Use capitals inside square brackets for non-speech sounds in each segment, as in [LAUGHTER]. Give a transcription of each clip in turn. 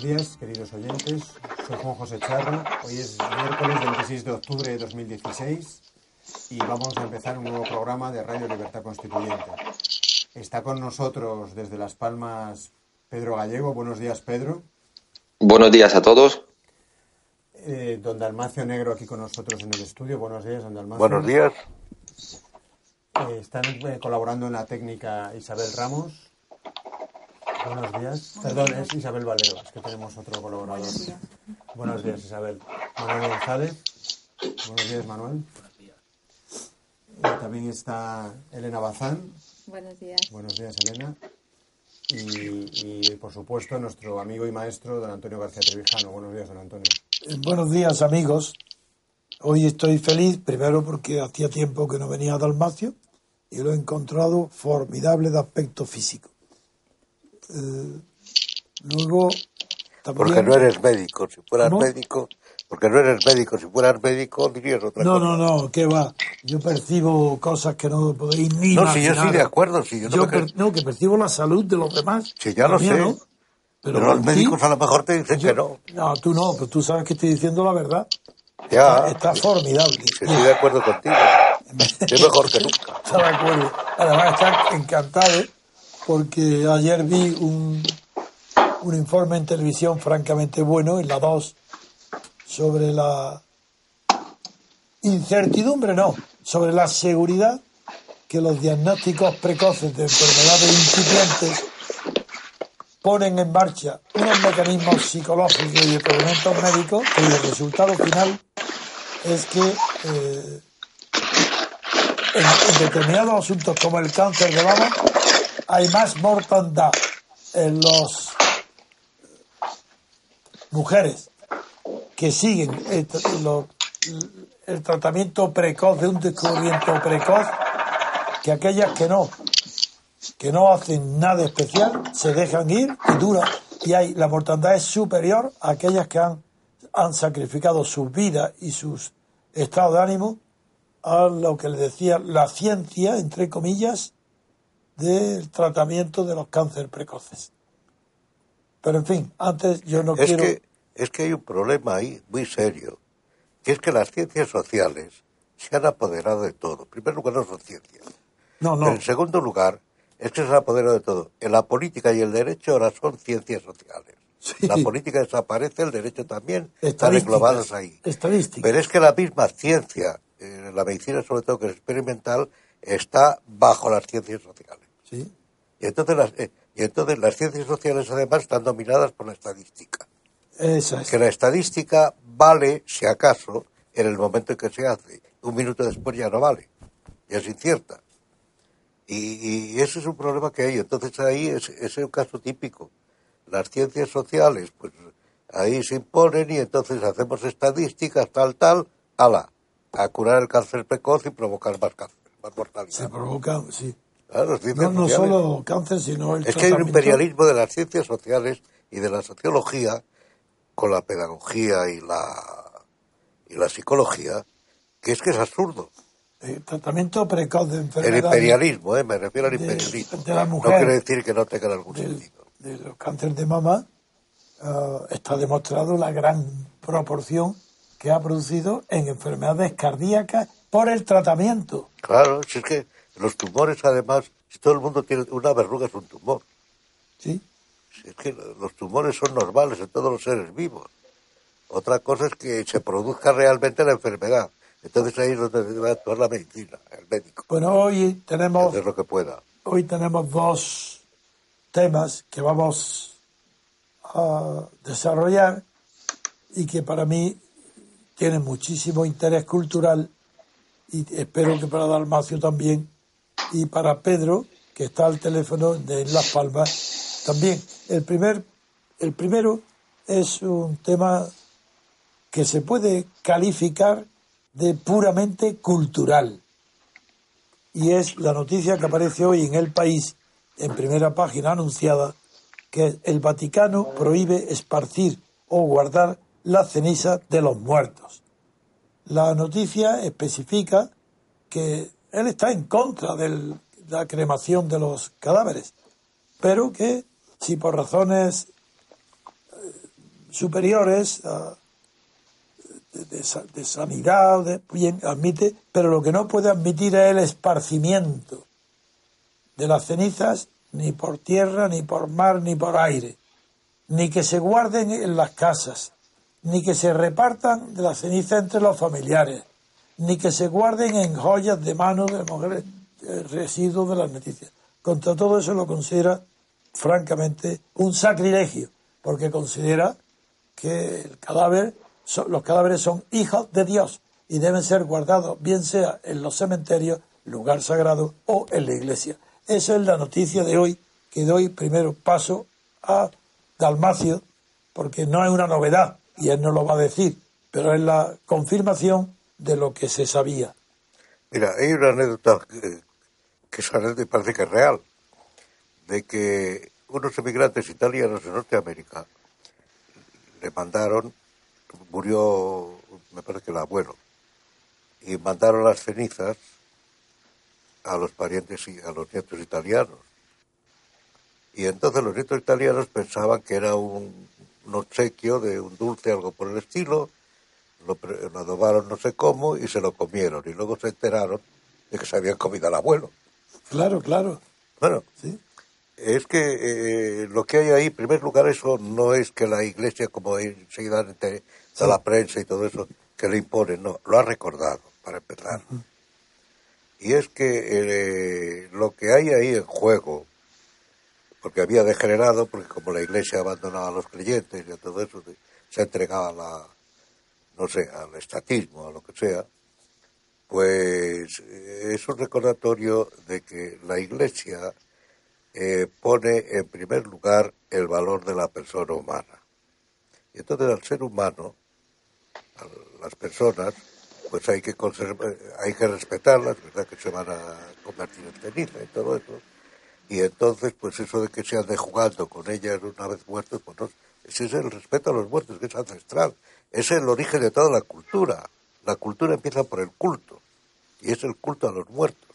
buenos días, queridos oyentes. Soy Juan José Charro. Hoy es miércoles 26 de octubre de 2016 y vamos a empezar un nuevo programa de Radio Libertad Constituyente. Está con nosotros desde Las Palmas Pedro Gallego. Buenos días, Pedro. Buenos días a todos. Eh, don Dalmacio Negro aquí con nosotros en el estudio. Buenos días, don Dalmacio. Buenos días. Eh, están eh, colaborando en la técnica Isabel Ramos. Buenos días. Perdón, es Isabel Valero, es que tenemos otro colaborador. Buenos días. Buenos días, Isabel. Manuel González. Buenos días, Manuel. Y también está Elena Bazán. Buenos días. Buenos días, Elena. Y, y, por supuesto, nuestro amigo y maestro, don Antonio García Trevijano. Buenos días, don Antonio. Eh, Buenos días, amigos. Hoy estoy feliz, primero porque hacía tiempo que no venía a Dalmacio y lo he encontrado formidable de aspecto físico. Eh, luego, también... Porque no eres médico. Si fueras ¿Cómo? médico, porque no eres médico. Si fueras médico, dirías otra No, cosa. no, no, ¿qué va? Yo percibo cosas que no podéis ni No, si yo estoy de acuerdo. Si yo no Yo me per- creo- no, que percibo la salud de los demás. Sí, ya lo sé. no, Pero, pero los médicos a lo mejor te dicen que no. No, tú no, pero tú sabes que estoy diciendo la verdad. Ya. Está formidable. Sí, estoy de acuerdo contigo. [LAUGHS] Es mejor que nunca. Está de acuerdo. Además, está encantado porque ayer vi un, un informe en televisión francamente bueno, en la 2, sobre la incertidumbre, no, sobre la seguridad que los diagnósticos precoces de enfermedades incipientes ponen en marcha unos mecanismos psicológicos y de procedimientos médicos cuyo resultado final es que eh, en, en determinados asuntos como el cáncer de mama hay más mortandad en las mujeres que siguen el, tratamiento precoz de un descubrimiento precoz que aquellas que no que no hacen nada especial se dejan ir y dura. Y hay la mortandad es superior a aquellas que han, han sacrificado sus vidas y sus estados de ánimo a lo que le decía la ciencia, entre comillas, del tratamiento de los cánceres precoces. Pero en fin, antes yo no Es quiero... que, es que hay un problema ahí muy serio. Que es que las ciencias sociales se han apoderado de todo. En primer lugar, no son ciencias. No, no, en segundo lugar, es que se han apoderado de todo. En la política y el derecho ahora son ciencias sociales. Sí. La política desaparece, el derecho también. Están englobados ahí. estadísticas. Pero es que la misma ciencia, eh, la medicina sobre todo que es experimental, está bajo las ciencias sociales. Sí. Y entonces las, eh, y entonces las ciencias sociales además están dominadas por la estadística. Es. Que la estadística vale, si acaso, en el momento en que se hace. Un minuto después ya no vale. Ya es incierta. Y, y ese es un problema que hay. Entonces ahí es, es un caso típico. Las ciencias sociales, pues ahí se imponen y entonces hacemos estadísticas, tal, tal, ala, a curar el cáncer precoz y provocar más cáncer, más mortalidad. Se provoca, sí. Claro, ciencias No, solo cáncer, sino el Es que hay un imperialismo de las ciencias sociales y de la sociología con la pedagogía y la, y la psicología, que es que es absurdo. el tratamiento precoz de El enfermedades imperialismo, ¿eh? me refiero al imperialismo. de la no quiere decir que no tenga algún del- sentido. de los cánceres de mama, ah, está demostrado la gran proporción que ha producido en enfermedades cardíacas por el tratamiento. Claro, si es que los tumores, además, si todo el mundo tiene una verruga, es un tumor. ¿sí? Es que los tumores son normales en todos los seres vivos. Otra cosa es que se produzca realmente la enfermedad. Entonces ahí es donde debe actuar la medicina, el médico, Bueno, hoy tenemos, hacer lo que pueda. hoy tenemos dos temas que vamos a desarrollar y que para mí tienen muchísimo interés cultural y espero que para Dalmacio también y para Pedro, que está al teléfono de Las Palmas, también. El, primer, el primero es un tema que se puede calificar de puramente cultural. Y es la noticia que aparece hoy en el país, en primera página anunciada, que el Vaticano prohíbe esparcir o guardar la ceniza de los muertos. La noticia especifica que él está en contra de la cremación de los cadáveres, pero que si por razones eh, superiores de, de sa- de sanidad, bien, admite, pero lo que no puede admitir es el esparcimiento de las cenizas ni por tierra, ni por mar, ni por aire, ni que se guarden en las casas, ni que se repartan de las cenizas entre los familiares, ni que se guarden en joyas de manos de mujeres, eh, residuos de las noticias. Contra todo eso lo considera, francamente, un sacrilegio, porque considera que el cadáver, los cadáveres son hijos de Dios y deben ser guardados, bien sea en los cementerios, lugar sagrado, o en la iglesia. Esa es la noticia de hoy, que doy primero paso a Dalmacio, porque no es una novedad, y él no lo va a decir, pero es la confirmación de lo que se sabía. Mira, hay una anécdota que, que esa parece que es real, de que unos emigrantes italianos en Norteamérica le mandaron, murió, me parece que el abuelo, y mandaron las cenizas a los parientes y a los nietos italianos. Y entonces los nietos italianos pensaban que era un, un obsequio de un dulce, algo por el estilo, lo, lo adobaron no sé cómo y se lo comieron. Y luego se enteraron de que se habían comido al abuelo. Claro, claro. Bueno, ¿sí? es que eh, lo que hay ahí, en primer lugar, eso no es que la iglesia, como enseguida Sí. la prensa y todo eso, que le impone, no, lo ha recordado, para empezar. Y es que eh, lo que hay ahí en juego, porque había degenerado, porque como la iglesia abandonaba a los creyentes y a todo eso, se entregaba a la, no sé, al estatismo, a lo que sea, pues eh, es un recordatorio de que la iglesia eh, pone en primer lugar el valor de la persona humana. Y entonces al ser humano, a las personas, pues hay que conservar, hay que respetarlas, ¿verdad? Que se van a convertir en ceniza y todo eso. Y entonces, pues eso de que se ande jugando con ellas una vez muertos, pues no, ese es el respeto a los muertos, que es ancestral. Es el origen de toda la cultura. La cultura empieza por el culto, y es el culto a los muertos.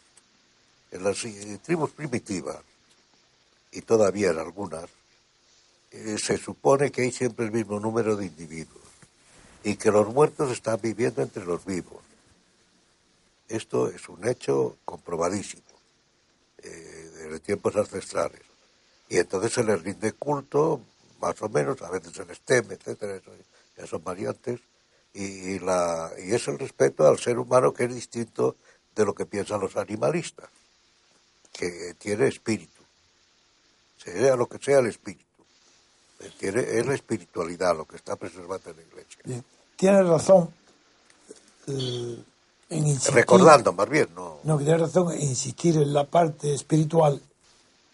En las eh, tribus primitivas, y todavía en algunas, eh, se supone que hay siempre el mismo número de individuos y que los muertos están viviendo entre los vivos. Esto es un hecho comprobadísimo eh, desde tiempos ancestrales. Y entonces se les rinde culto, más o menos, a veces se les teme, etcétera, eso ya son variantes, y, y la, y es el respeto al ser humano que es distinto de lo que piensan los animalistas, que tiene espíritu, sea lo que sea el espíritu. Tiene, es la espiritualidad lo que está preservando en la iglesia. Bien. Tiene razón eh, en insistir. Recordando, más bien, no. No, que tiene razón en insistir en la parte espiritual,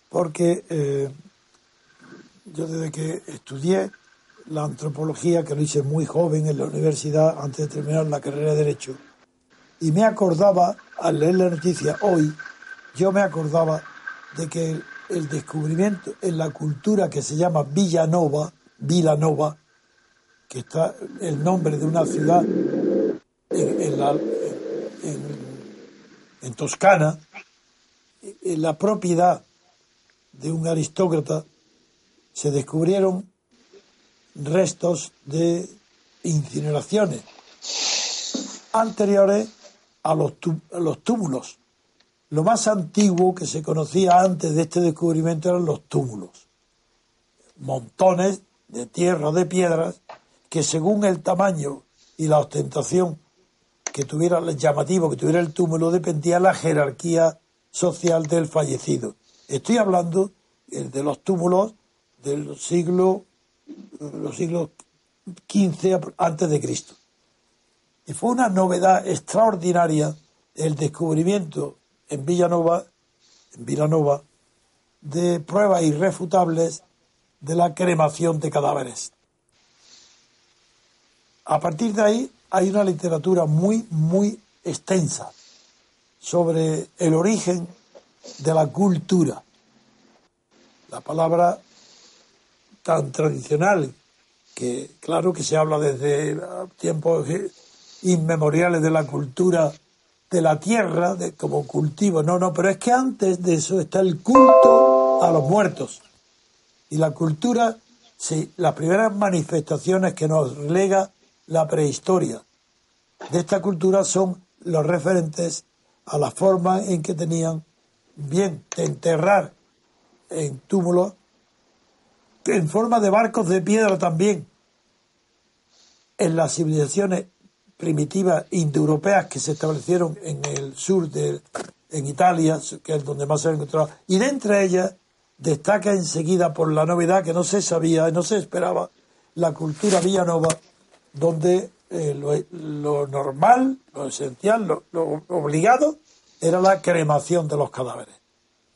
porque eh, yo desde que estudié la antropología, que lo hice muy joven en la universidad, antes de terminar la carrera de Derecho, y me acordaba, al leer la noticia hoy, yo me acordaba de que el, descubrimiento en la cultura que se llama Villanova, Villanova, que está el nombre de una ciudad en- en Toscana, en la propiedad de un aristócrata, se descubrieron restos de incineraciones anteriores a los, los túmulos. Lo más antiguo que se conocía antes de este descubrimiento eran los túmulos. Montones de tierra, de piedras, que según el tamaño y la ostentación que tuviera el llamativo que tuviera el túmulo dependía la jerarquía social del fallecido. Estoy hablando eh, de los túmulos del siglo los siglos XV antes de Cristo. Y fue una novedad extraordinaria el descubrimiento en Villanova, en Villanova, de pruebas irrefutables de la cremación de cadáveres. A partir de ahí hay una literatura muy, muy extensa sobre el origen de la cultura. La palabra tan tradicional que claro que se habla desde tiempos inmemoriales de la cultura de la tierra de, como cultivo. No, no, pero es que antes de eso está el culto a los muertos. Y la cultura Sí, las primeras manifestaciones que nos lega la prehistoria de esta cultura son los referentes a la forma en que tenían bien de enterrar en túmulos en forma de barcos de piedra también en las civilizaciones primitivas indoeuropeas que se establecieron en el sur de en Italia, que es donde más se han encontrado, y de entre ellas destaca enseguida por la novedad que no se sabía, no se esperaba, la cultura villanova, donde eh, lo, normal, lo esencial, lo, lo, obligado, era la cremación de los cadáveres.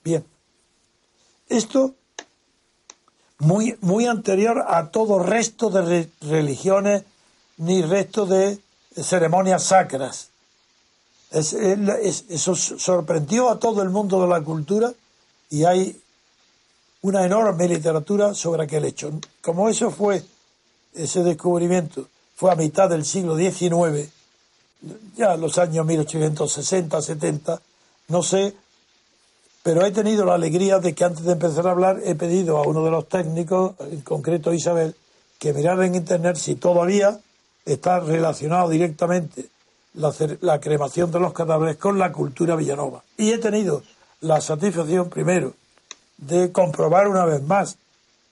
Bien, esto muy, muy anterior a todo resto de religiones ni resto de ceremonias sacras. eso sorprendió a todo el mundo de la cultura y hay una enorme literatura sobre aquel hecho. Como eso fue, ese descubrimiento fue a mitad del siglo XIX, ya los años 1860, 70, no sé, pero he tenido la alegría de que antes de empezar a hablar he pedido a uno de los técnicos, en concreto Isabel, que mirara en Internet si todavía está relacionado directamente la, cremación de los cadáveres con la cultura villanova. Y he tenido la satisfacción, primero, de comprobar una vez más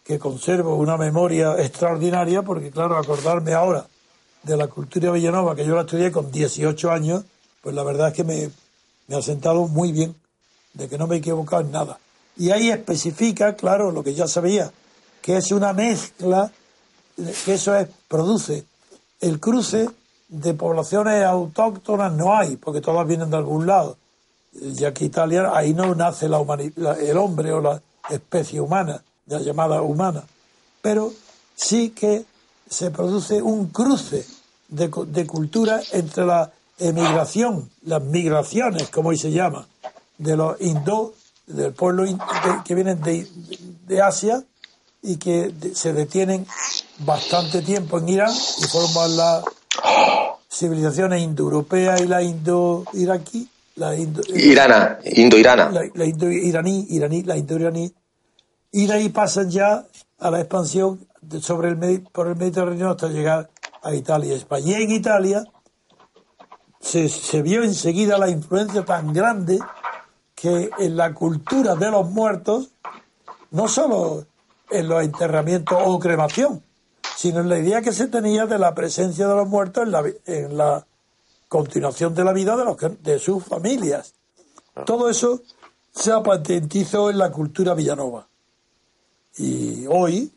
que conservo una memoria extraordinaria, porque claro, acordarme ahora de la cultura villanova, que yo la estudié con 18 años, pues la verdad es que me ha sentado muy bien, de que no me he equivocado en nada. Y ahí especifica, claro, lo que ya sabía, que es una mezcla, que eso es, produce el cruce de poblaciones autóctonas no hay, porque todas vienen de algún lado. Ya que Italia, ahí no nace la el hombre o la especie humana, ya llamada humana. Pero sí que se produce un cruce de, de cultura entre la emigración, las migraciones, como hoy se llama, de los hindú, del pueblo que vienen de, de Asia y que se detienen bastante tiempo en Irán y forman las civilizaciones indoeuropeas y la indo-iraquí. La indo, Irana, indo-irana. La, indo-iraní, iraní, la indo-iraní. Y de ahí pasan ya a la expansión sobre el, por el Mediterráneo hasta llegar a Italia y España. Y en Italia se, se vio enseguida la influencia tan grande que en la cultura de los muertos, no solo en los enterramientos o cremación, sino en la idea que se tenía de la presencia de los muertos en la, en la continuación de la vida de, los, de sus familias. Todo eso se patentizó en la cultura villanova. Y hoy,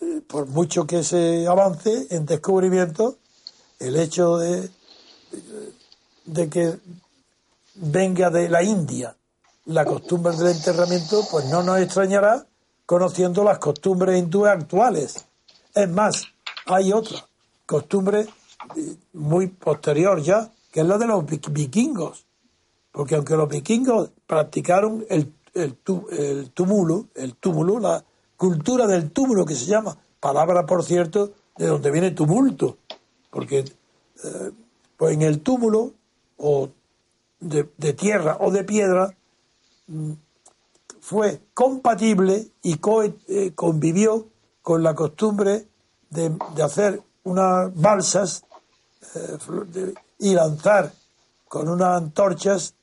eh, por mucho que se avance en descubrimiento, el hecho de, de que venga de la India la costumbre del enterramiento, pues no nos extrañará conociendo las costumbres hindúes actuales. Es más, hay otra costumbre eh, muy posterior ya, que es la de los vikingos. Porque aunque los vikingos practicaron el, el, el túmulo, el túmulo, la cultura del túmulo que se llama, palabra por cierto de donde viene tumulto, porque eh, pues en el túmulo o de, tierra o de piedra fue compatible y eh, convivió con la costumbre de, hacer unas balsas eh, y lanzar con unas antorchas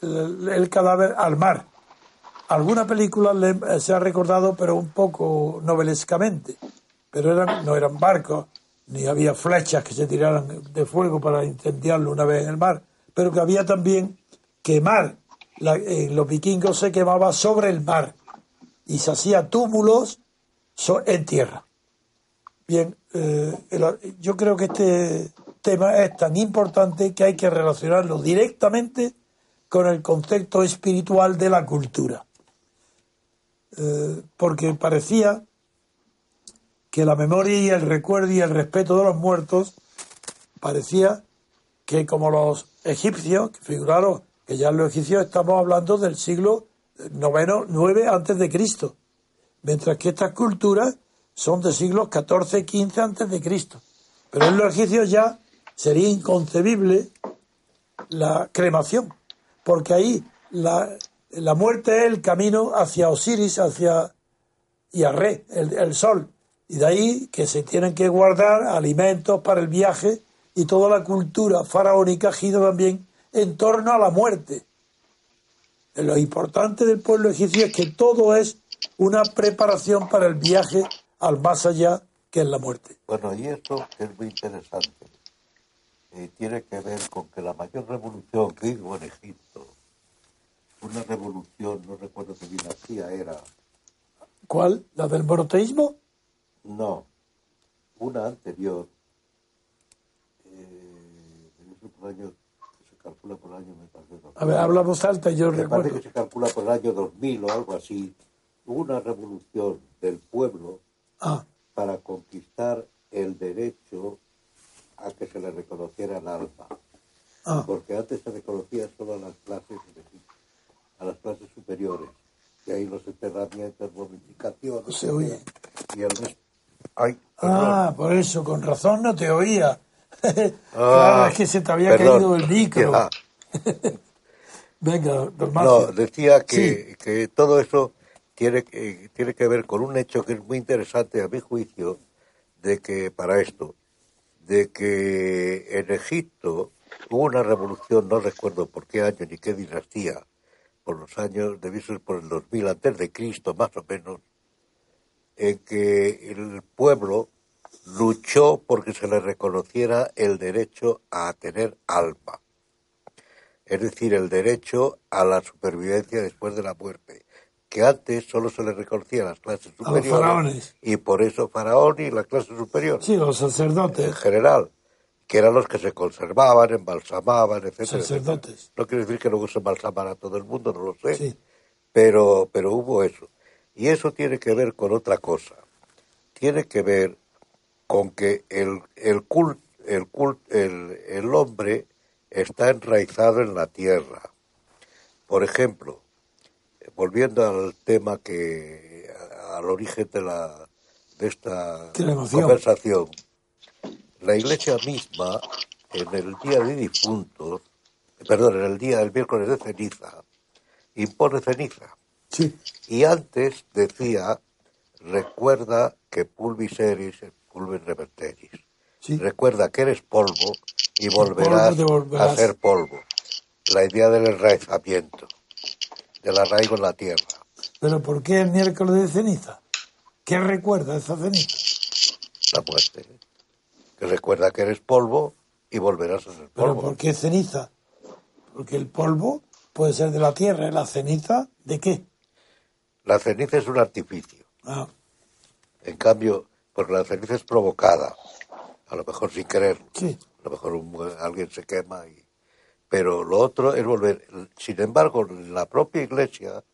el, cadáver al mar. Alguna película eh, se ha recordado, pero un poco novelescamente. Pero eran, no eran barcos, ni había flechas que se tiraran de fuego para incendiarlo una vez en el mar, pero que había también quemar en los vikingos se quemaba sobre el mar y se hacía túmulos en tierra. Bien, eh, yo creo que este tema es tan importante que hay que relacionarlo directamente con el concepto espiritual de la cultura. Eh, porque parecía que la memoria y el recuerdo y el respeto de los muertos parecía que como los egipcios, que figuraron que ya en los egipcios estamos hablando del siglo noveno, nueve antes de Cristo, mientras que estas culturas son de siglos XIV, XV antes de Cristo. Pero en los egipcios ya sería inconcebible la cremación, porque ahí la, la muerte es el camino hacia Osiris, hacia y Re, el, el sol. Y de ahí que se tienen que guardar alimentos para el viaje y toda la cultura faraónica gira también en torno a la muerte. Lo importante del pueblo egipcio es que todo es una preparación para el viaje al más allá que es la muerte. Bueno, y esto es muy interesante. Eh, tiene que ver con que la mayor revolución que hubo en Egipto, una revolución, no recuerdo qué dinastía era, ¿Cuál? ¿La del monoteísmo? no, una anterior, eh, eso por el año, se calcula por el año, me parece. A ver, hablamos alta y yo me recuerdo. parece que se calcula por el año 2000 o algo así, hubo una revolución del pueblo Ah, para conquistar el derecho a que se le reconociera el alma. ah, Porque antes se reconocía solo a las clases a las clases superiores. Y ahí los enterramientos, momificaciones. se oye. Y el. Ay, Ah, por eso, con razón no te oía. [LAUGHS] claro, Ah, es que se te había perdón. caído el micro. [LAUGHS] Venga, No, decía que, que todo eso tiene, que- tiene que ver con un hecho que es muy interesante a mi juicio, de que para esto, de que en Egipto hubo una revolución, no recuerdo por qué año ni qué dinastía, por los años, debió ser por el 2000 antes de Cristo más o menos, en que el pueblo luchó porque se le reconociera el derecho a tener alma es decir, el derecho a la supervivencia después de la muerte, que antes solo se le reconocía a las clases A los superiores faraones. y por eso faraón y las clases superiores Sí, los en sacerdotes. general, que eran los que se conservaban, embalsamaban, etcétera. Sacerdotes. etcétera. No quiere decir que luego se embalsamara a todo el mundo, no lo sé, Sí. pero, pero hubo eso. Y eso tiene que ver con otra cosa. Tiene que ver con que el, el, cult, el, cult, el, el hombre está enraizado en la tierra. Por ejemplo, volviendo al tema que al origen de la de esta conversación, la Iglesia misma en el día de difuntos, perdón, en el día del miércoles de ceniza, impone ceniza. Sí. Y antes decía, recuerda que pulvis eris pulvis reverteris. Sí. Recuerda que eres polvo y volverás, a ser polvo. La idea del enraizamiento, del arraigo en la tierra. Pero ¿por qué el miércoles de ceniza? ¿Qué recuerda esa ceniza? La muerte. Que recuerda que eres polvo y volverás a ser ¿Pero polvo. por qué ceniza? Porque el polvo puede ser de la tierra. ¿y ¿La ceniza de qué? La ceniza es un artificio. Ah, En cambio, porque la ceniza es provocada, a lo mejor sin querer. sí. A lo mejor un- alguien se quema y... Pero lo otro es volver. Sin embargo, la propia iglesia,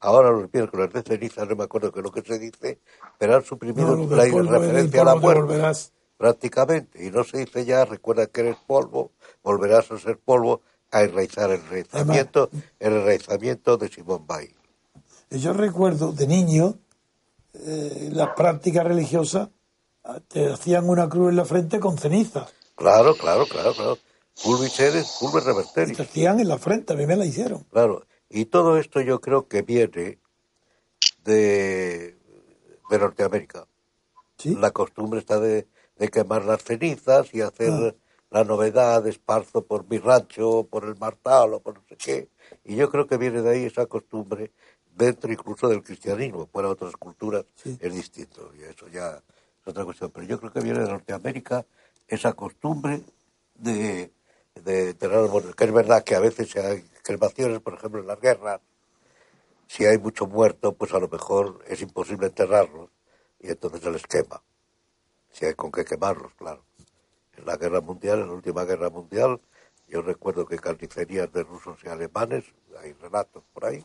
ahora los miércoles de ceniza, no me acuerdo qué es lo que se dice, pero han suprimido No, la referencia a la muerte, volverás. prácticamente. Y no se dice ya, recuerda que eres polvo, volverás a ser polvo, a enraizar el enraizamiento, el enraizamiento de Simón Bay. Yo recuerdo de niño, eh, las prácticas religiosas ah, te hacían una cruz en la frente con ceniza. Claro, claro, claro, claro. Pulvis eres, pulvis reverteris. te hacían en la frente, a mí me la hicieron. Claro, y todo esto yo creo que viene de, de Norteamérica. ¿sí? La costumbre está de, de quemar las cenizas y hacer Ah. la novedad, esparzo por mi rancho, por el martal o por no sé qué. Y yo creo que viene de ahí esa costumbre dentro incluso del cristianismo. Para otras culturas Sí. es distinto y eso ya es otra cuestión. Pero yo creo que viene de Norteamérica esa costumbre de, de tener, bueno, que es verdad que a veces hay cremaciones, por ejemplo, en las guerras, si hay mucho muerto, pues a lo mejor es imposible enterrarlos y entonces se les quema. Si hay con qué quemarlos, claro. En la guerra mundial, en la última guerra mundial, yo recuerdo que carnicerías de rusos y alemanes, hay relatos por ahí,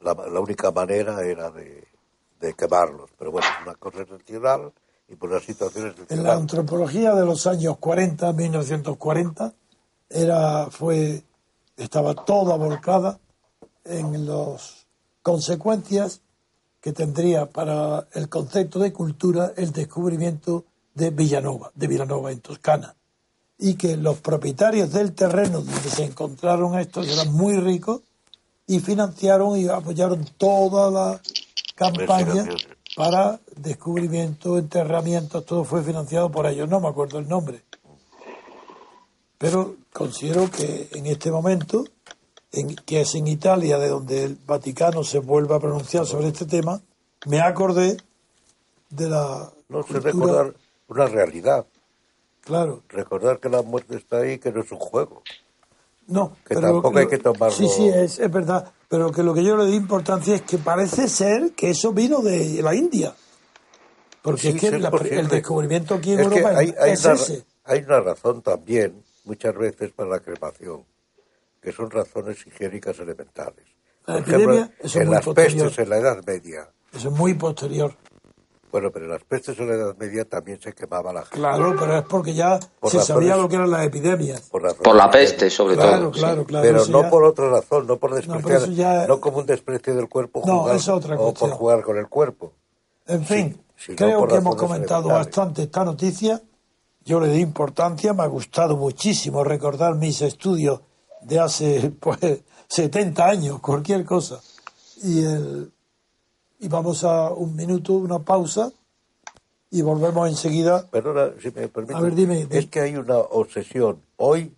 la, la única manera era de, de quemarlos. Pero bueno, es una cosa excepcional y por las situaciones En la antropología de los años 40, 1940, era, fue, estaba toda volcada en las consecuencias que tendría para el concepto de cultura el descubrimiento de Villanova, de Villanova en Toscana, y que los propietarios del terreno donde se encontraron estos eran muy ricos y financiaron y apoyaron toda la campaña para descubrimiento, enterramientos, todo fue financiado por ellos. No me acuerdo el nombre. Pero considero que en este momento, en, que es en Italia, de donde el Vaticano se vuelve a pronunciar sobre este tema, me acordé de la. No sé cultura- recordar una realidad. Claro, Recordar que la muerte está ahí, que no es un juego. No. Que pero tampoco hay que tomarlo- Sí, sí, es, es verdad. Pero que lo que yo le di importancia es que parece ser que eso vino de la India. Porque Sí, es que la- el descubrimiento aquí en Es Europa hay, hay es una, ese. hay una razón también, muchas veces, para la cremación, que son razones higiénicas elementales. La Por epidemia, ejemplo, eso en muy las posterior. pestes en la Edad Media. Eso es muy posterior. Bueno, pero en las pestes en la Edad Media también se quemaba la gente. Claro, pero es porque ya Por se razones- sabía lo que eran las epidemias. Por, razones Por la peste, sobre Claro, todo. sí. claro, claro. pero no ya- por otra razón, no por despreciar, eso ya- no como un desprecio del cuerpo No, jugar, es otra o por jugar con el cuerpo. En fin, no creo que hemos comentado bastante esta noticia. Yo le di importancia, me ha gustado muchísimo recordar mis estudios de hace [LAUGHS] pues 70 años, cualquier cosa. Y, el, y vamos a un minuto, una pausa, y volvemos enseguida. Perdona, si me permite. A ver, dime, dime. Es que hay una obsesión hoy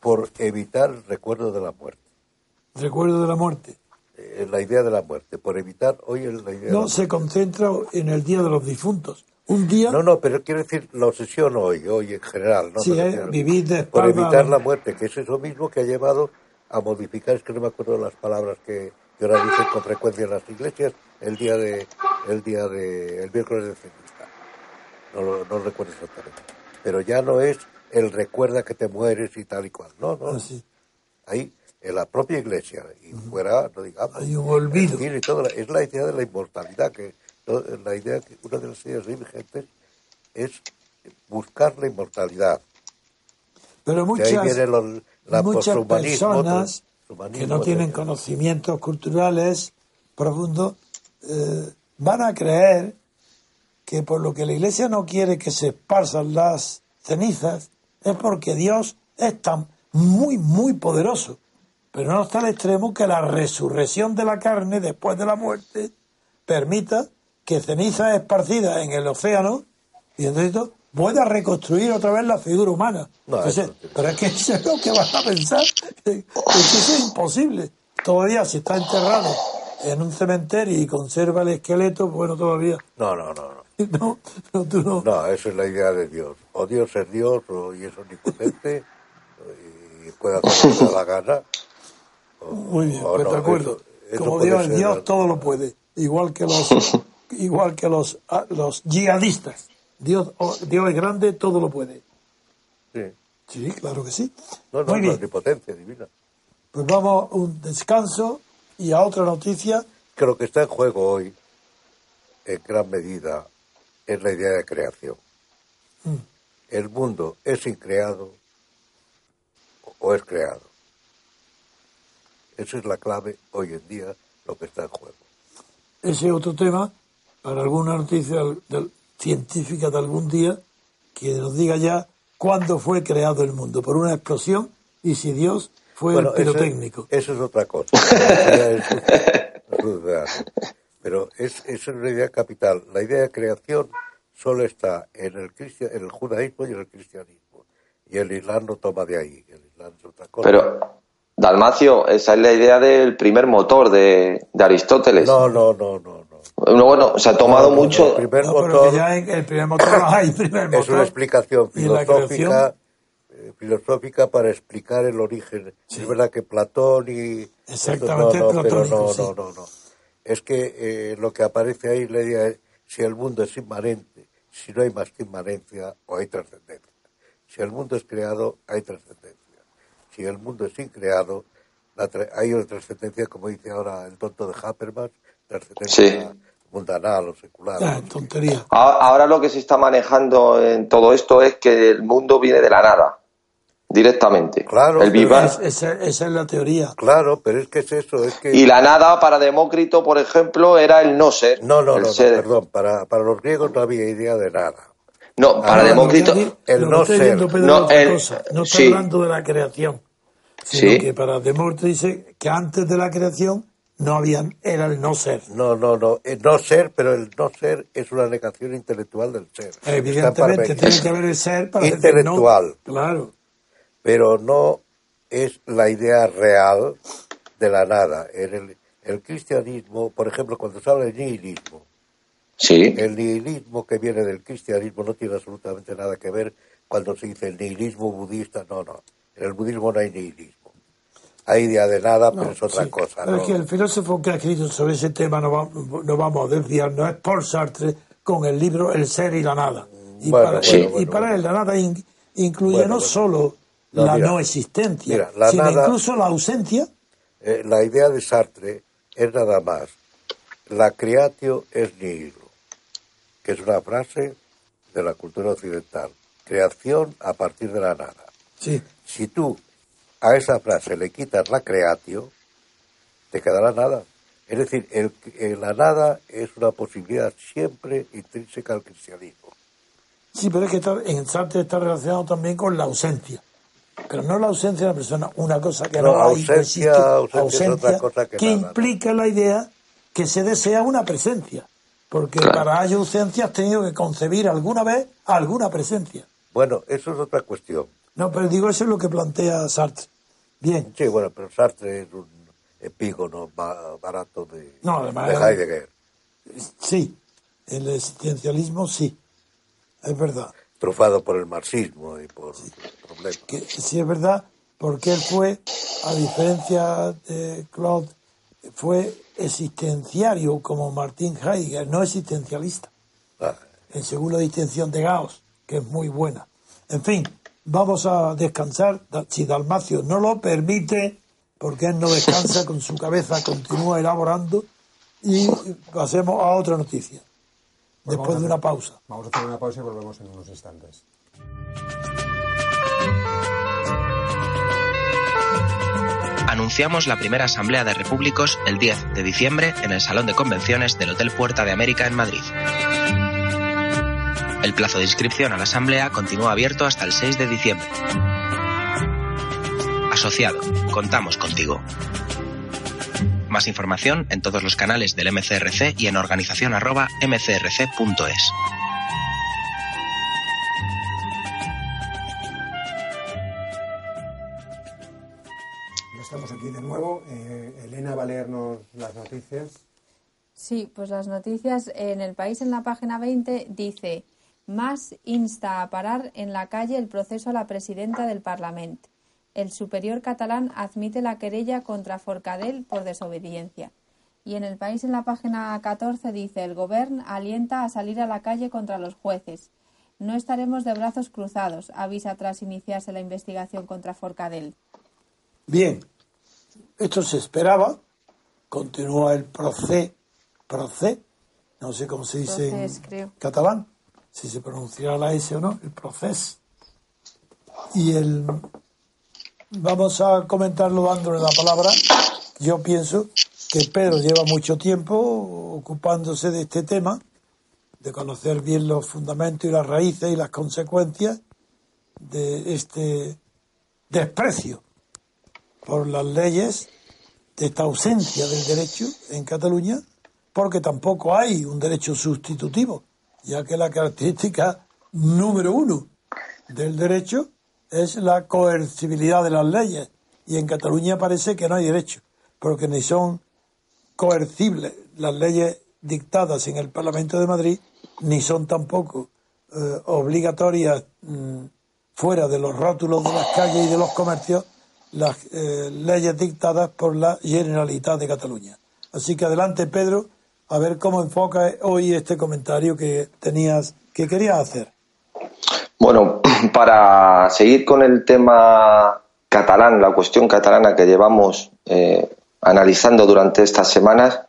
por evitar el recuerdo de la muerte. Recuerdo de la muerte. Eh, la idea de la muerte, por evitar hoy la idea de No la se concentra en el Día de los Difuntos. Un día, No, no, pero quiero decir la obsesión hoy, hoy en general. ¿no? Sí, Me eh, vivir de Por evitar la muerte, que es eso mismo que ha llevado a modificar, es que no me acuerdo las palabras que, que ahora dicen con frecuencia en las iglesias, el día de, el día de, el miércoles de ceniza. No, lo- no recuerdo exactamente. Pero ya no es el recuerda que te mueres y tal y cual. No, no. Así. Ahí, en la propia iglesia y fuera, no digamos. Hay un olvido. Y todo, es la idea de la inmortalidad, que to- la idea que una de las ideas vigentes es buscar la inmortalidad. pero muchas, viene lo- la muchas personas que no tienen conocimientos culturales profundos eh, van a creer que por lo que la iglesia no quiere que se esparzan las cenizas es porque Dios es tan muy, muy poderoso. Pero no está al extremo que la resurrección de la carne después de la muerte permita que cenizas esparcidas en el océano y entonces pueda reconstruir otra vez la figura humana. No, Entonces, pero es que eso es lo que van a pensar. Eso es imposible. Todavía si está enterrado en un cementerio y conserva el esqueleto, bueno, todavía. No, no, no, no. [LAUGHS] No, no, tú no. No, eso es la idea de Dios. O Dios es Dios, o y es omnipotente, y puede hacer lo que la gana. o- Muy bien, pues no, de acuerdo. eso- eso Como Dios es Dios, todo lo puede. Igual que los, [LAUGHS] igual que los, ah, los yihadistas. Dios, oh, Dios es grande, todo lo puede. Sí. Claro que sí. No, no, Muy bien, omnipotencia divina. pues vamos a un descanso y a otra noticia. Que lo que está en juego hoy, en gran medida, es la idea de creación. Mm. El mundo es increado o es creado. Esa es la clave hoy en día, lo que está en juego. Ese es otro tema para alguna noticia del- científica de algún día que nos diga ya cuándo fue creado el mundo, por una explosión y si Dios fue Bueno, el eso- pirotécnico. Eso, es otra cosa. Ya es. Pero es, es una idea capital. La idea de creación solo está en el, cristia- en el judaísmo y en el cristianismo. Y el Islam no toma de ahí. El Islam es otra cosa. Pero, Dalmacio, esa es la idea del primer motor de, de Aristóteles. no, no, no, no. No. Bueno, bueno, se ha tomado No, mucho. El primer No, motor que ya en el primer motor no hay primer motor. es una explicación filosófica, eh, filosófica para explicar el origen. Sí. Es verdad que Platón y... Exactamente, no, no, pero no, sí. no, no, no. Es que eh, lo que aparece ahí, la idea es si el mundo es inmanente, si no hay más que inmanencia o hay trascendencia. Si el mundo es creado, hay trascendencia. Si el mundo es increado, la tra- hay una trascendencia, como dice ahora el tonto de Habermas, trascendencia mundanal o secular. Ah, tontería. Ahora lo que se está manejando en todo esto es que el mundo viene de la nada, directamente. Claro, el Es- esa, esa es la teoría. Claro, pero es que es eso, es que... Y la nada para Demócrito, por ejemplo, era el no ser. No, no, no, no, ser. perdón, para, para los griegos no había idea de nada. No, para Ah, Demócrito. Lo que, el lo no está ser. diciendo Pedro No, el- cosa. No está sí. hablando de la creación. Sino Sí. que para Demócrito dice que antes de la creación no había, era el no ser. No, no, no. El no ser, pero el no ser es una negación intelectual del ser. Evidentemente, tiene que haber el ser para intelectual. Decir no. Claro. Pero no es la idea real de la nada. En el, el cristianismo, por ejemplo, cuando se habla de nihilismo, Sí. el nihilismo que viene del cristianismo no tiene absolutamente nada que ver cuando se dice el nihilismo budista. No, no. En el budismo no hay nihilismo hay idea de nada, pero es otra cosa. Pero es que el filósofo que ha escrito sobre ese tema, no, no vamos a desviar, no es Paul Sartre con el libro El ser y la nada. Y, para, y para, él la nada incluye no solo la no existencia, sino incluso la ausencia. Eh, la idea de Sartre es nada más. La creatio es nihilo, que es una frase de la cultura occidental. Creación a partir de la nada. Sí. Si tú a esa frase le quitas la creatio, te quedará nada. Es decir, el, la nada es una posibilidad siempre intrínseca al cristianismo. Sí, pero es que en Sartre está relacionado también con la ausencia. Pero no la ausencia de la persona, una cosa que no, hay, ausencia, ausencia, otra cosa que, implica la idea que se desea una presencia. Porque para haya ausencia has tenido que concebir alguna vez alguna presencia. Bueno, eso es otra cuestión. No, pero digo, eso es lo que plantea Sartre. Bien. Sí, bueno, pero Sartre es un epígono barato de, no, de, Heidegger. Sí, el existencialismo sí, es verdad. Trufado por el marxismo y por problemas. Que, sí, es verdad, porque él fue, a diferencia de Claude, fue existenciario como Martín Heidegger, no existencialista. Ah. En según la distinción de Gauss, que es muy buena. En fin, vamos a descansar, si Dalmacio no lo permite, porque él no descansa, [LAUGHS] con su cabeza continúa elaborando, y pasemos a otra noticia, pues después de una pausa. Vamos a hacer una pausa y volvemos en unos instantes. Anunciamos la primera asamblea de repúblicos el 10 de diciembre en el Salón de Convenciones del Hotel Puerta de América en Madrid. El plazo de inscripción a la Asamblea continúa abierto hasta el 6 de diciembre. Asociado, contamos contigo. Más información en todos los canales del MCRC y en organización mcrc.es. Ya estamos aquí de nuevo. Eh, Elena va a leernos las noticias. Sí, pues las noticias en el país en la página 20 dice más insta a parar en la calle el proceso a la presidenta del Parlamento. El superior catalán admite la querella contra Forcadell por desobediencia. Y en el país, en la página 14, dice: el Gobierno alienta a salir a la calle contra los jueces. No estaremos de brazos cruzados, avisa tras iniciarse la investigación contra Forcadell. Bien, esto se esperaba. Continúa el proceso, proce, no sé cómo se dice en catalán si se pronunciará la S o no, el proceso. Y el vamos a comentarlo dándole la palabra. Yo pienso que Pedro lleva mucho tiempo ocupándose de este tema, de conocer bien los fundamentos y las raíces y las consecuencias de este desprecio por las leyes, de esta ausencia del derecho en Cataluña, porque tampoco hay un derecho sustitutivo ya que la característica número uno del derecho es la coercibilidad de las leyes. Y en Cataluña parece que no hay derecho, porque ni son coercibles las leyes dictadas en el Parlamento de Madrid, ni son tampoco eh, obligatorias mm, fuera de los rótulos de las calles y de los comercios las eh, leyes dictadas por la Generalitat de Cataluña. Así que adelante, Pedro, a ver cómo enfoca hoy este comentario que tenías, que querías hacer. Bueno, [CLEARS THROAT] para seguir con el tema catalán, la cuestión catalana que llevamos eh, analizando durante estas semanas,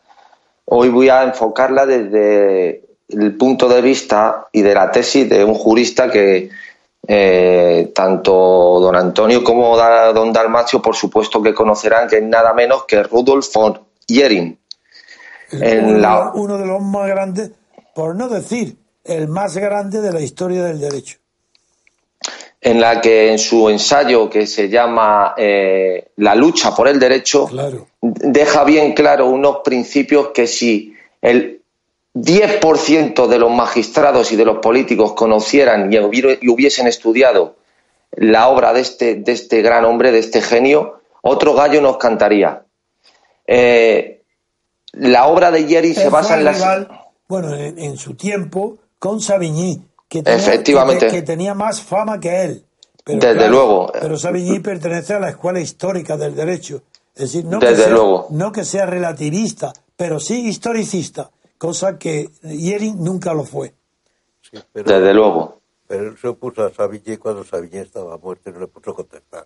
hoy voy a enfocarla desde el punto de vista y de la tesis de un jurista que eh, tanto don Antonio como don Dalmacio, por supuesto que conocerán, que es nada menos que Rudolf von Jering, uno, de los más grandes, por no decir el más grande de la historia del derecho. en la que en su ensayo que se llama eh, La lucha por el derecho, Claro. deja bien claro unos principios que si el 10% de los magistrados y de los políticos conocieran y hubiesen estudiado la obra de este, de este gran hombre, de este genio, otro gallo nos cantaría. Eh, la obra de Jerry se basa en las... rival, bueno, en, en su tiempo con Savigny, que tenía, Efectivamente. que, que tenía más fama que él. Pero Desde claro, luego. Pero Savigny pertenece a la escuela histórica del derecho. Es decir, no, Desde que sea, luego. no que sea relativista, pero sí historicista, cosa que Yering nunca lo fue. Sí, pero, Desde luego. pero él se opuso a Savigny cuando Savigny estaba muerto y no le pudo contestar.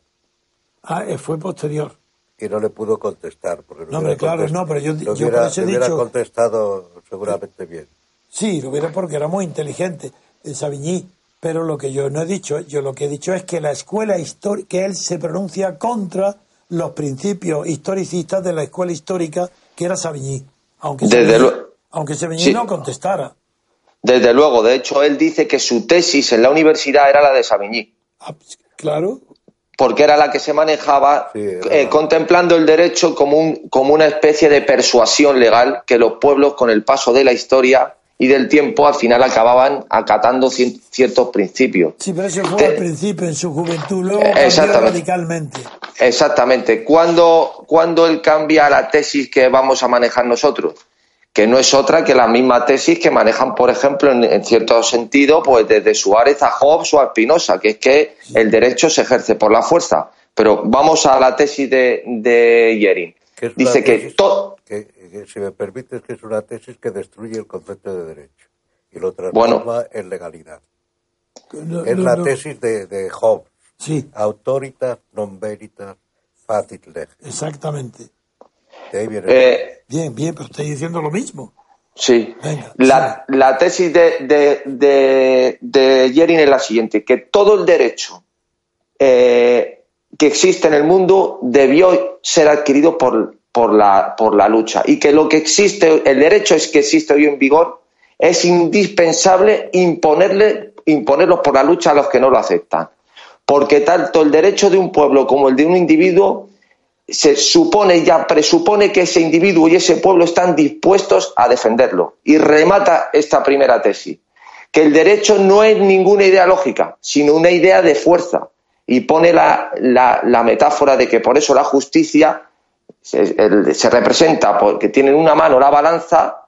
Ah, eh, fue posterior. Y no le pudo contestar. Porque No, hombre, hubiera claro, no, pero yo- le yo hubiera, por eso he le hubiera dicho- contestado seguramente bien. Sí, lo hubiera porque era muy inteligente, Savigny. Pero lo que yo no he dicho, yo lo que he dicho es que la escuela histórica, que él se pronuncia contra los principios historicistas de la escuela histórica que era Savigny. Aunque Desde Savigny, lo- aunque Savigny Sí. no contestara. Desde luego. De hecho, él dice que su tesis en la universidad era la de Savigny. Ah, pues, Claro, porque era la que se manejaba Sí, eh, la- contemplando el derecho como, un, como una especie de persuasión legal que los pueblos con el paso de la historia y del tiempo al final acababan acatando ciertos principios. sí, pero eso fue Te- al principio en su juventud, luego cambió Exactamente. radicalmente. Exactamente. ¿Cuándo, cuándo él cambia la tesis que vamos a manejar nosotros? Que no es otra que la misma tesis que manejan, por ejemplo, en, en cierto sentido, pues desde Suárez a Hobbes o a Spinoza, que es que el derecho se ejerce por la fuerza. Pero vamos a la tesis de, de Yering. Que es una Dice que todo. que- que, si me permites, que es una tesis que destruye el concepto de derecho y lo Bueno. transforma en legalidad. No, Es no, la no. tesis de, de Hobbes. Sí, Autoritas non veritas facit leges. exactamente. De ahí viene. eh, Bien, bien, pero estoy diciendo lo mismo. Sí. Venga, la, la tesis de, de, de, de es la siguiente, que todo el derecho eh, que existe en el mundo debió ser adquirido por, por, la, por la lucha y que lo que existe, el derecho es que existe hoy en vigor, es indispensable imponerle, imponerlo por la lucha a los que no lo aceptan. Porque tanto el derecho de un pueblo como el de un individuo se supone ya presupone que ese individuo y ese pueblo están dispuestos a defenderlo. Y remata esta primera tesis, que el derecho no es ninguna idea lógica, sino una idea de fuerza. Y pone la, la- la metáfora de que por eso la justicia se, el- se representa porque tiene en una mano la balanza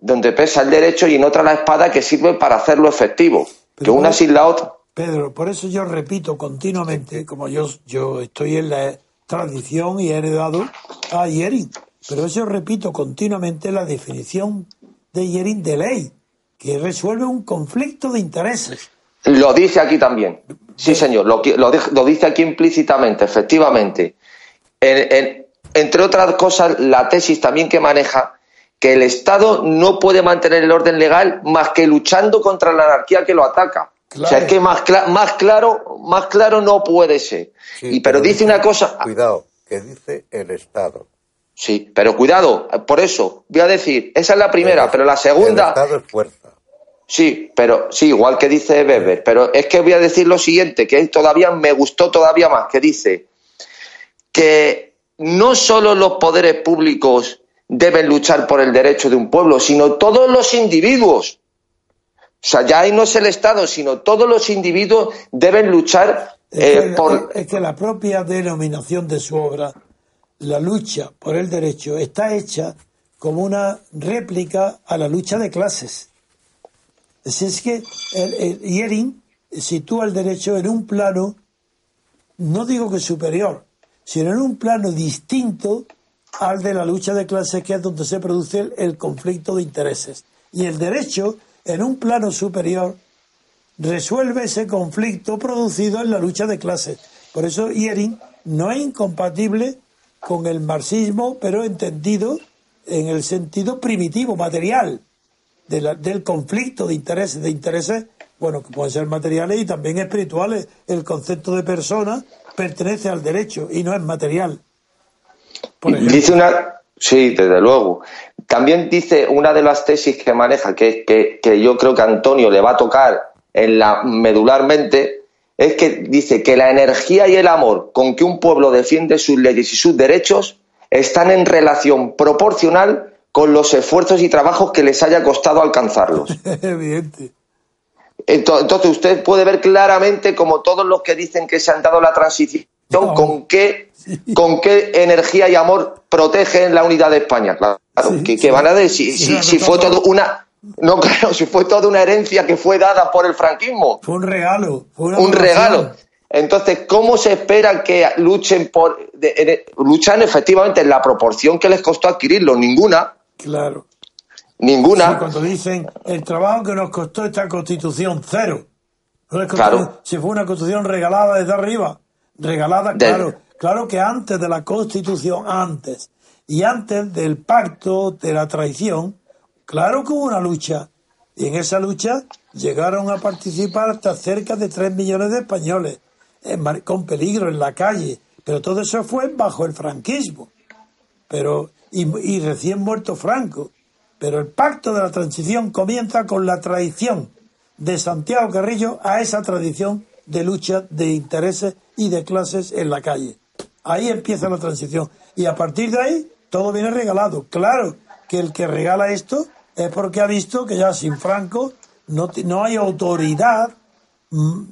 donde pesa el derecho y en otra la espada que sirve para hacerlo efectivo. Que Pero una ¿cómo? sin la otra. Pedro, por eso yo repito continuamente, como yo, yo estoy en la tradición y he heredado a Yering, pero eso repito continuamente la definición de Yering de ley, que resuelve un conflicto de intereses. Lo dice aquí también. Sí, señor, lo, dice aquí implícitamente, efectivamente. En- en- entre otras cosas, la tesis también que maneja que el Estado no puede mantener el orden legal más que luchando contra la anarquía que lo ataca. O sea, es que más, más, claro, más claro no puede ser. Sí, y, pero dice una cosa, Cuidado, que dice el Estado. sí, pero cuidado, por eso, voy a decir, esa es la primera, El- pero la El segunda, Estado es fuerza. Sí, pero sí, igual que dice Weber, pero es que voy a decir lo siguiente, que todavía me gustó todavía más, que dice que no solo los poderes públicos deben luchar por el derecho de un pueblo, sino todos los individuos. O sea, ya ahí no es el Estado, sino todos los individuos deben luchar Es, eh, que, por... es que la propia denominación de su obra, la lucha por el derecho, está hecha como una réplica a la lucha de clases. Así es que el, el Yering sitúa el derecho en un plano, no digo que superior, sino en un plano distinto al de la lucha de clases, que es donde se produce el, el conflicto de intereses. Y el derecho, en un plano superior, resuelve ese conflicto producido en la lucha de clases. Por eso Yering no es incompatible con el marxismo, pero entendido en el sentido primitivo, material, de la- del conflicto de intereses, de intereses, bueno, que pueden ser materiales y también espirituales. El concepto de persona pertenece al derecho y no es material. Dice una. Sí, desde luego. También dice una de las tesis que maneja, que, que, que yo creo que a Antonio le va a tocar en la medularmente, es que dice que la energía y el amor con que un pueblo defiende sus leyes y sus derechos están en relación proporcional con los esfuerzos y trabajos que les haya costado alcanzarlos. [LAUGHS] Evidente. Entonces usted puede ver claramente como todos los que dicen que se han dado la transición, No. con qué con qué energía y amor protegen la unidad de España. Claro, Sí, que, sí. que van a decir si, si, fue todo- una no [LAUGHS] claro, si fue toda una herencia que fue dada por el franquismo, Fue un regalo. Fue un regalo. Entonces, ¿cómo se espera que luchen por de- de- luchan efectivamente en la proporción que les costó adquirirlo? Ninguna, Claro. ninguna. Cuando dicen el trabajo que nos costó esta constitución, cero. No les costó- Claro. Si fue una constitución regalada desde arriba, regalada, De- claro. Claro que antes de la constitución, antes, y antes del pacto de la traición, claro que hubo una lucha. Y en esa lucha llegaron a participar hasta cerca de 3 millones de españoles, con peligro en la calle. Pero todo eso fue bajo el franquismo pero y, y recién muerto Franco. Pero el pacto de la transición comienza con la traición de Santiago Carrillo a esa tradición de lucha de intereses y de clases en la calle. Ahí empieza la transición. Y a partir de ahí todo viene regalado. Claro que el que regala esto es porque ha visto que ya sin Franco no, no hay autoridad mm,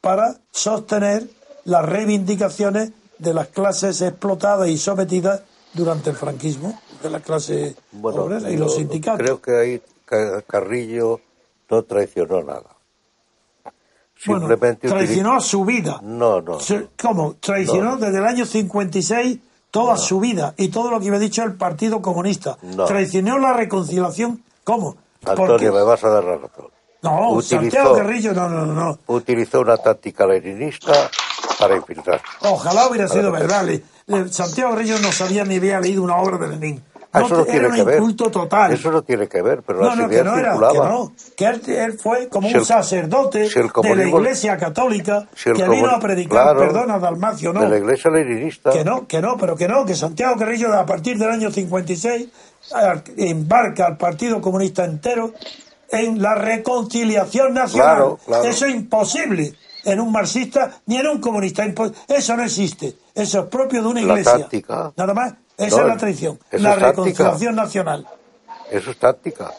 para sostener las reivindicaciones de las clases explotadas y sometidas durante el franquismo, de la clase Bueno, obrera y los sindicatos. Creo que ahí Ca- Carrillo no traicionó nada. Bueno, Simplemente traicionó utili- a su vida. No, no. ¿Cómo? Traicionó No. desde el año 56 toda su vida y todo lo que había dicho el Partido Comunista. No. Traicionó la reconciliación. ¿Cómo? Antonio, Porque- me vas a dar la razón. No, Utilizó- Santiago Carrillo, no, no, no, no. Utilizó una táctica leninista para infiltrar. Ojalá hubiera sido Para verdad. Le- le- Santiago Carrillo no sabía ni había leído una obra de Lenin. Ah, No eso no te- tiene que ver. total. Eso no tiene que ver, pero No, las no, que ideas no era, que circulaban. no. Que él, él fue como Si un sacerdote si de la Iglesia Católica Si que vino a predicar, claro, perdona, Dalmacio, no. De la iglesia leninista. Que no, que no, pero que no, que Santiago Carrillo a partir del año 56 a- embarca al Partido Comunista entero en la reconciliación nacional. Claro, claro. Eso es imposible en un marxista ni en un comunista. Eso no existe. Eso es propio de una La iglesia. táctica. Nada más. Esa No, es la traición. La es reconciliación nacional. Eso es táctica.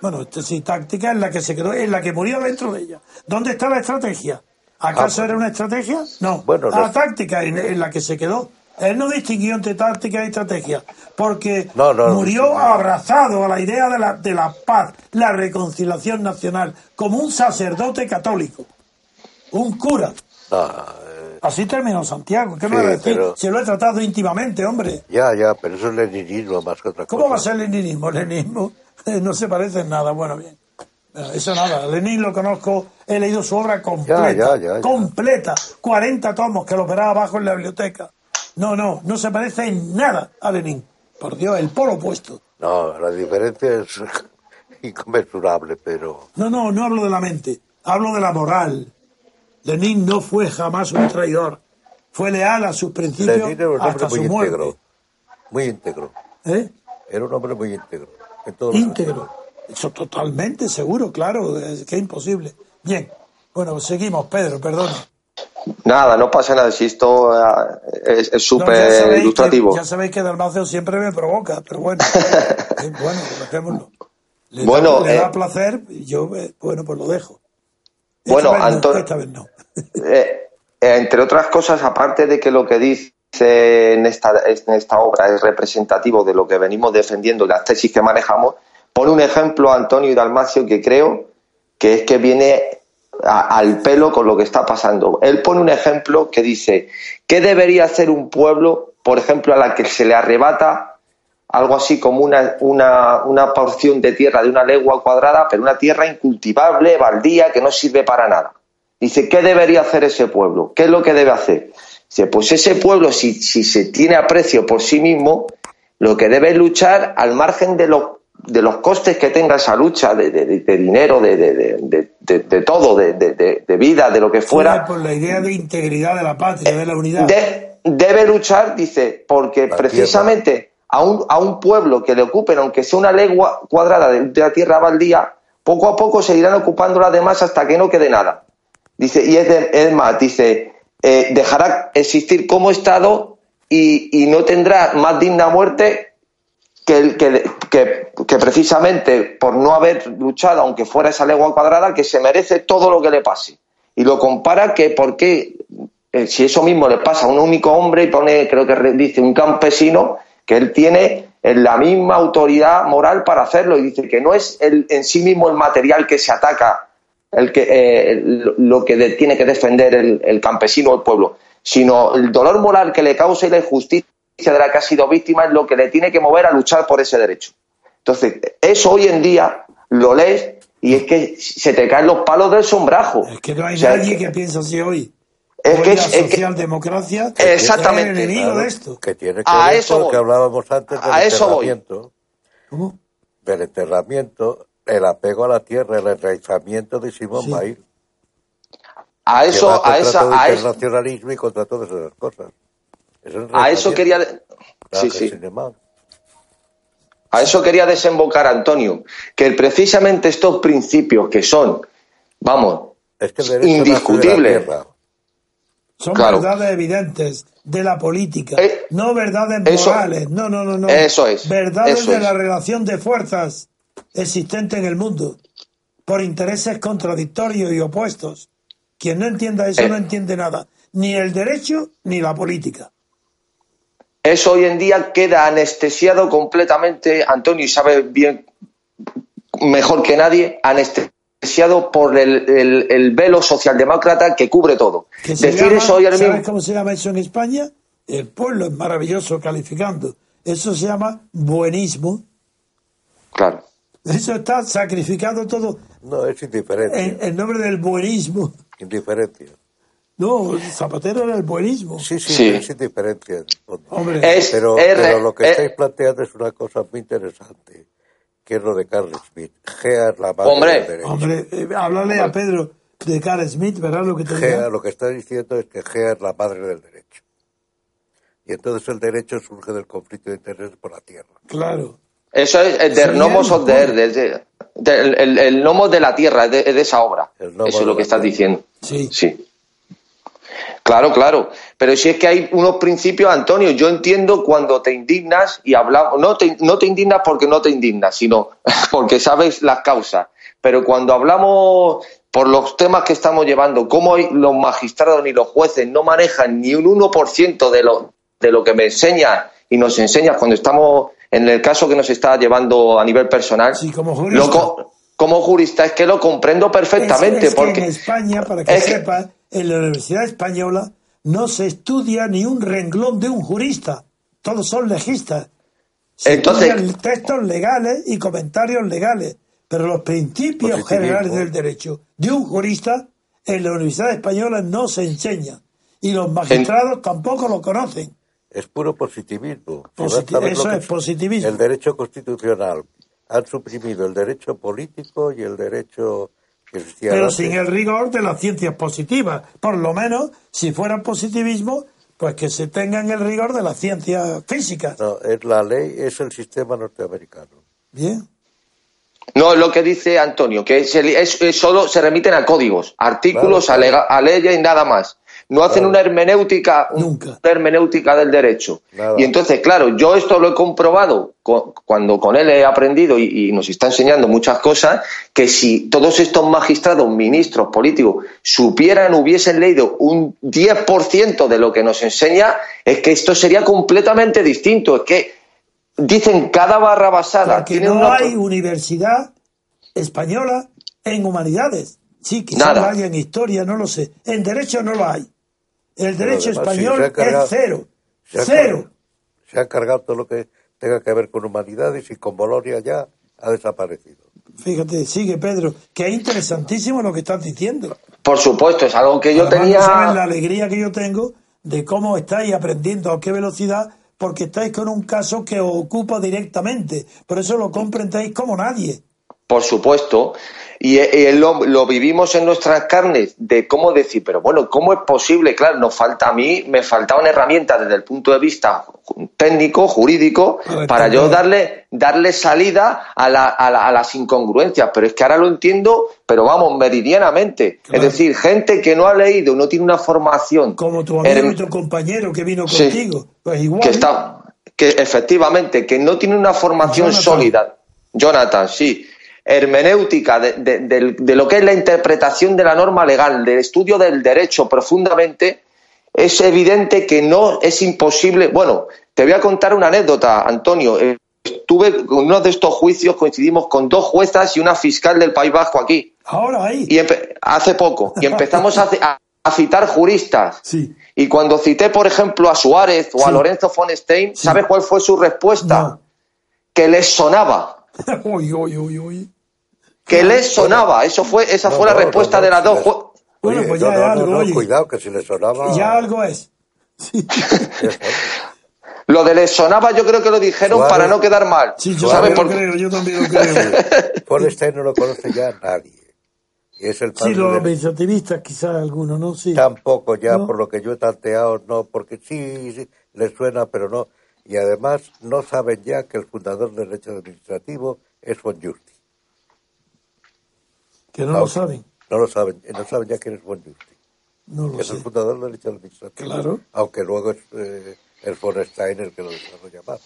Bueno, esto sí, táctica en la que se quedó, en la que murió dentro de ella. ¿Dónde está la estrategia? ¿Acaso Ah, era una estrategia? No. Bueno, la no- táctica en, en la que se quedó. Él no distinguió entre táctica y estrategia, porque No, murió abrazado a la idea de la, de la paz, la reconciliación nacional, como un sacerdote católico, un cura. Eh, Así terminó Santiago. ¿Qué me Sí, va a decir? pero- Se lo he tratado íntimamente, hombre. ya, ya, pero eso es leninismo más que otra cosa. ¿Cómo va a ser leninismo? [LAUGHS] Leninismo eh, no se parece en nada. Bueno, bien. Bueno, Eso nada. Lenin lo conozco, he leído su obra completa. Ya, ya, ya, ya. Completa. 40 tomos que lo operaba abajo en la biblioteca. No, no, no se parece en nada a Lenin. Por Dios, el polo opuesto. No, la diferencia es [LAUGHS] inconmensurable, pero... No, no, no hablo de la mente. Hablo de la moral. Lenin no fue jamás un traidor. Fue leal a sus principios Lenin era un hombre hasta muy su muerte. íntegro. Muy íntegro. ¿Eh? Era un hombre muy íntegro. íntegro. Eso totalmente seguro, claro, es que es imposible. Bien, bueno, seguimos, Pedro, perdona. Nada, no pasa nada, si esto eh, es es No, súper ilustrativo. Que, ya sabéis que Dalmacio siempre me provoca, pero bueno, [LAUGHS] eh, bueno, dejémoslo. Le, Bueno, da, le da eh, placer, y yo, eh, bueno, pues lo dejo. Bueno, no, Antonio- no. [LAUGHS] Eh, eh, entre otras cosas, aparte de que lo que dice en esta, en esta obra es representativo de lo que venimos defendiendo las tesis que manejamos, pone un ejemplo Antonio y Dalmacio que creo que es que viene a- al pelo con lo que está pasando. Él pone un ejemplo que dice, ¿qué debería hacer un pueblo, por ejemplo, a la que se le arrebata algo así como una, una, una porción de tierra de una legua cuadrada, pero una tierra incultivable, baldía, que no sirve para nada? Dice, ¿qué debería hacer ese pueblo? ¿Qué es lo que debe hacer? Dice, pues ese pueblo, si, si se tiene aprecio por sí mismo, lo que debe es luchar al margen de los, de los costes que tenga esa lucha, de, de- dinero, de, de- de- de- de- de todo, de, de- de- de vida, de lo que fuera. Por la idea de integridad de la patria, de la unidad. De- debe luchar, dice, porque La precisamente a un, a un pueblo que le ocupen, aunque sea una legua cuadrada de, la tierra baldía, poco a poco se irán ocupando las demás hasta que no quede nada. Dice, y es, de- es más, dice, eh, dejará existir como Estado y, y no tendrá más digna muerte que, el- que, que- que precisamente por no haber luchado, aunque fuera esa legua cuadrada, que se merece todo lo que le pase. Y lo compara que por qué, eh, si eso mismo le pasa a un único hombre y pone, creo que dice, un campesino, que él tiene eh, la misma autoridad moral para hacerlo y dice que no es el, en sí mismo el material que se ataca el que, eh, lo- que de- tiene que defender el, el campesino o el pueblo, sino el dolor moral que le causa y la injusticia de la que ha sido víctima es lo que le tiene que mover a luchar por ese derecho. Entonces, eso hoy en día lo lees y es que se te caen los palos del sombrajo. Es que no hay O sea, nadie que- que piense así hoy. Es que la es- es que- socialdemocracia Exactamente. es el enemigo Claro, de esto. Que tiene que A ver eso con lo voy. que hablábamos antes del A eso voy. enterramiento, ¿Cómo? del enterramiento, el apego a la tierra, el enraizamiento de Simón Sí. Bail. a que eso, a esa, a eso, internacionalismo y contra todas esas cosas. Es a eso quería, de- sí, que sí. sin embargo. A eso quería desembocar Antonio, que precisamente estos principios que son, vamos, Es que de la tierra. Son Claro. verdades evidentes de la política, Eh, no verdades eso- morales, no, no, no, no. Eso es, Verdades eso de es. la relación de fuerzas existente en el mundo, por intereses contradictorios y opuestos. Quien no entienda eso Eh. no entiende nada, ni el derecho ni la política. Eso hoy en día queda anestesiado completamente, Antonio, y sabe bien, mejor que nadie, anestesiado por el, el- el velo socialdemócrata que cubre todo. Que Decir llama- eso hoy ¿Sabes mismo. cómo se llama eso en España? El pueblo es maravilloso calificando. Eso se llama buenismo. Claro. Eso está sacrificado todo No, es indiferencia. en, en nombre del buenismo. Indiferencia. No, Zapatero era el buenismo. Sí, sí, Sí. es indiferencia. Hombre, Es- Pero, es pero re- lo que es- estáis planteando es una cosa muy interesante, lo de Carl Smith. Gea es la madre Hombre. del derecho. hombre, eh, háblale a Pedro de Carl Smith, verás lo que te Gea, lo que está diciendo es que Gea es la madre del derecho. Y entonces el derecho surge del conflicto de intereses por la tierra. Claro. Eso es el del nomos el of the earth, el, el nomos de la tierra, es de, de esa obra. El Eso es de lo que la estás tierra. diciendo. Sí. Sí. Claro, claro. Pero si es que hay unos principios, Antonio, yo entiendo cuando te indignas y hablamos, no te, no te indignas porque no te indignas, sino [LAUGHS] porque sabes las causas. Pero cuando hablamos por los temas que estamos llevando, cómo los magistrados ni los jueces no manejan ni un 1% de lo, de lo que me enseñas y nos enseñas cuando estamos en el caso que nos está llevando a nivel personal, Sí, como jurista. lo como jurista es que lo comprendo perfectamente. Es, es que porque en España, para que es que- sepas, en la Universidad Española no se estudia ni un renglón de un jurista. Todos son legistas. Se Entonces- estudian textos legales y comentarios legales. Pero los principios Positivismo. generales del derecho de un jurista en la Universidad Española no se enseña. Y los magistrados tampoco lo conocen. Es puro positivismo. Eso es positivismo. El derecho constitucional. Han suprimido el derecho político y el derecho pero sin el rigor de las ciencias positivas. Por lo menos, si fuera positivismo, pues que se tengan el rigor de las ciencias físicas. No, es la ley, es el sistema norteamericano. Bien. No, es lo que dice Antonio, que es, el- es- es solo se remiten a códigos, artículos, Claro, a, a leyes y nada más. No hacen Claro. una hermenéutica, un- Nunca. una hermenéutica del derecho. Nada. Y entonces, claro, yo esto lo he comprobado co- cuando con él he aprendido y, y nos está enseñando muchas cosas, que si todos estos magistrados, ministros, políticos, supieran, hubiesen leído un 10% de lo que nos enseña, es que esto sería completamente distinto. Es que dicen cada barra basada. Porque no una- hay universidad española en humanidades. Sí, quizás Nada. la hay en historia, no lo sé. En derecho no lo hay. El derecho español cargado- es cero. se ha Cero. cargado- Se ha cargado todo lo que tenga que ver con humanidades y con Bolonia ya ha desaparecido. Fíjate, sigue Pedro, que es interesantísimo lo que estás diciendo. Por supuesto, es algo que yo Además, tenía. no saben la alegría que yo tengo de cómo estáis aprendiendo a qué velocidad, porque estáis con un caso que os ocupa directamente. Por eso lo comprendéis como nadie. por supuesto, y, eh, lo, lo, vivimos en nuestras carnes de cómo decir, pero bueno, ¿cómo es posible? Claro, nos falta a mí, me faltaban herramientas desde el punto de vista técnico, jurídico, para yo darle, darle salida a, la, a, las incongruencias. Pero es que ahora lo entiendo, pero vamos, meridianamente. Es decir, gente que no ha leído, no tiene una formación. Como tu amigo y tu compañero que vino contigo. Pues igual. Que está, que efectivamente, que no tiene una formación sólida. Jonathan, sí hermenéutica de, lo que es la interpretación de la norma legal, del estudio del derecho profundamente, es evidente que no es imposible. Bueno, te voy a contar una anécdota, Antonio. Estuve con uno de estos juicios, coincidimos con dos juezas y una fiscal del País Vasco aquí. Ahora ahí. Y hace poco. Y empezamos a, citar juristas. Sí. Y cuando cité, por ejemplo, a Suárez o a Lorenzo von Stein, ¿sabes cuál fue su respuesta? Que les sonaba. [LAUGHS] uy, uy, uy, uy que les sonaba. Eso fue, esa fue la respuesta de las dos. Bueno, pues ya algo, oye. Cuidado, que si les sonaba. Ya algo es. [LAUGHS] lo de les sonaba, yo creo que lo dijeron para no quedar mal. Sí, yo también lo creo, yo también lo creo. [LAUGHS] Paul Stein no lo conoce ya nadie. Y es el sí, los administrativistas quizás algunos, ¿no? Sí. Tampoco ya, por lo que yo he tanteado, no, porque sí, sí, les suena, pero no. Y además no saben ya que el fundador del derecho administrativo es von Justi. Que no, lo saben. No lo saben, no saben ya quién es Von No lo es el fundador del derecho administrativo. Claro. Aunque luego es eh, el Stein el que lo desarrolla más.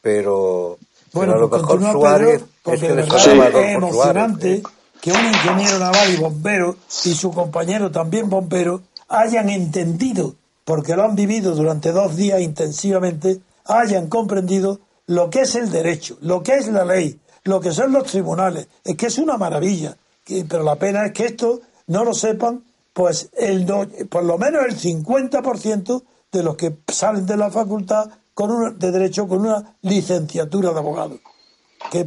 Pero, bueno, a lo pues mejor Suárez es que es emocionante que un ingeniero naval y bombero y su compañero también bombero hayan entendido, porque lo han vivido durante dos días intensivamente, hayan comprendido lo que es el derecho, lo que es la ley, lo que son los tribunales. Es que es una maravilla. Pero la pena es que esto no lo sepan, pues el por lo menos el 50% de los que salen de la facultad con una, de Derecho con una licenciatura de abogado.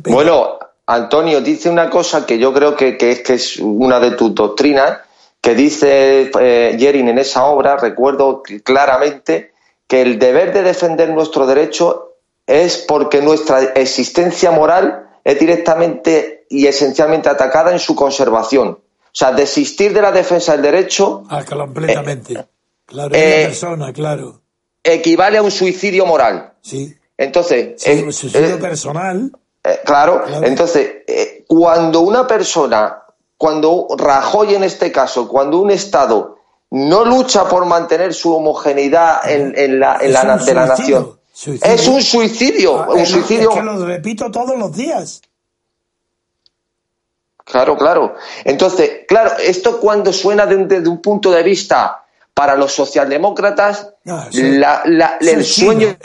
Bueno, Antonio, dice una cosa que yo creo que, es, que es una de tus doctrinas, que dice eh, Yerin en esa obra, recuerdo claramente, que el deber de defender nuestro derecho es porque nuestra existencia moral es directamente y esencialmente atacada en su conservación. O sea, desistir de la defensa del derecho. Ah, completamente. Eh, claro, eh, persona, claro. Equivale a un suicidio moral. Sí. Entonces. Sí, un suicidio personal. Eh, claro. Entonces, cuando una persona, cuando Rajoy en este caso, cuando un Estado no lucha por mantener su homogeneidad en, la, en la, de la nación es un suicidio. Ah, un suicidio. que lo repito todos los días. Claro, claro. Entonces, claro, esto cuando suena desde un punto de vista para los socialdemócratas, ah, el sueño,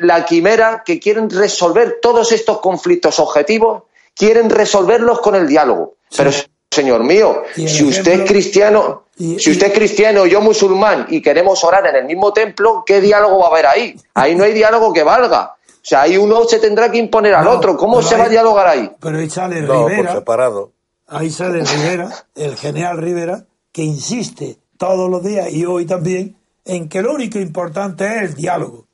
la, quimera que quieren resolver todos estos conflictos objetivos, quieren resolverlos con el diálogo. Pero, señor mío, si usted es cristiano, si usted es cristiano y yo musulmán y queremos orar en el mismo templo, ¿qué diálogo va a haber ahí? Ahí no hay diálogo que valga. O sea, ahí uno se tendrá que imponer al otro. ¿Cómo se va a dialogar ahí? Pero ahí sale Rivera. separado. Ahí sale Rivera, el general Rivera, que insiste todos los días y hoy también en que lo único importante es el diálogo.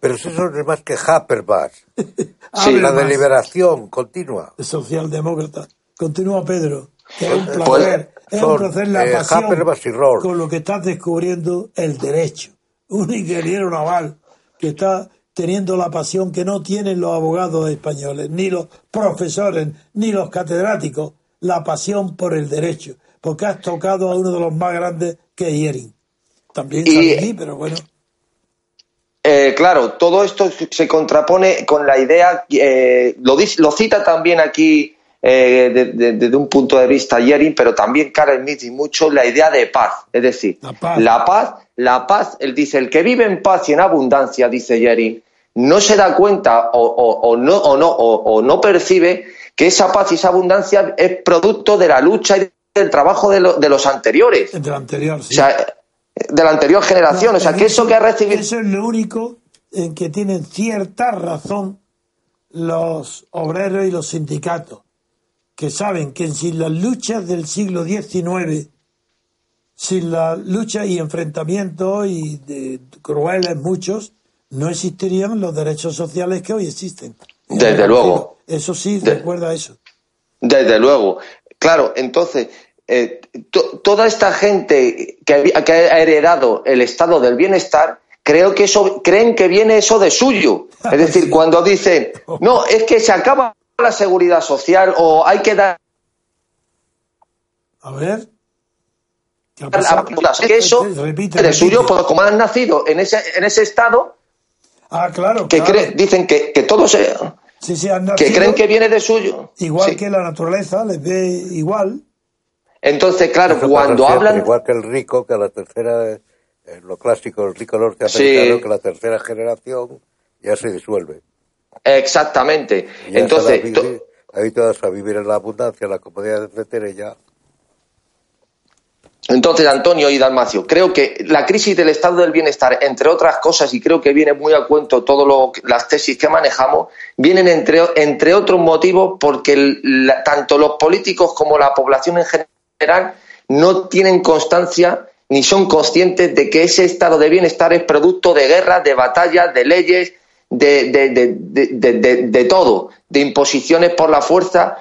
Pero eso no es más que Habermas. [LAUGHS] sí, la deliberación continua. Socialdemócrata. Continúa Pedro. Que es un pues, placer es un placer la eh, pasión con lo que estás descubriendo el derecho. Un ingeniero naval que está teniendo la pasión que no tienen los abogados españoles, ni los profesores, ni los catedráticos, la pasión por el derecho, porque has tocado a uno de los más grandes que es Yering. También y, pero bueno. Eh, claro, todo esto se contrapone con la idea, eh, lo, lo cita también aquí eh, desde un punto de vista Yering, pero también Karel y mucho la idea de paz. Es decir, la paz. la paz, él dice, el que vive en paz y en abundancia, dice Yering, no se da cuenta o, no, o, no, o, no percibe que esa paz y esa abundancia es producto de la lucha y del trabajo de, los anteriores. De la anterior, sí. de la anterior generación. o sea, que eso que ha recibido. Eso es lo único en que tienen cierta razón los obreros y los sindicatos que saben que sin las luchas del siglo XIX, sin la lucha y enfrentamientos y de crueles muchos, no existirían los derechos sociales que hoy existen. Desde luego. Eso sí, De- recuerda eso. Desde luego. Claro, entonces, eh, to- toda esta gente que, que ha heredado el estado del bienestar, creo que eso, creen que viene eso de suyo. [LAUGHS] Es decir, Sí. cuando dicen, [LAUGHS] no, es que se acaba la seguridad social o hay que dar A ver. ¿Qué ha a pasado? que eso Repite, de suyo, pues como han nacido en ese, en ese estado, Ah, claro. que claro. cree- dicen que, que todo se, Sí, sí, han que creen que viene de suyo. Igual Sí. que la naturaleza, les ve igual. Entonces, claro, Eso cuando hablan, Igual que el rico, que la tercera, eh, lo clásico, el rico norteamericano, Sí. que la tercera generación ya se disuelve. Exactamente. Y Entonces, vivir, habituados a vivir en la abundancia, en la comodidad, etcétera, ya. Entonces, Antonio y Dalmacio, creo que la crisis del estado del bienestar, entre otras cosas, y creo que viene muy a cuento todas las tesis que manejamos, vienen entre, entre otros motivos porque el- la- tanto los políticos como la población en general no tienen constancia ni son conscientes de que ese estado de bienestar es producto de guerras, de batallas, de leyes, de, de- de- de- todo, de imposiciones por la fuerza.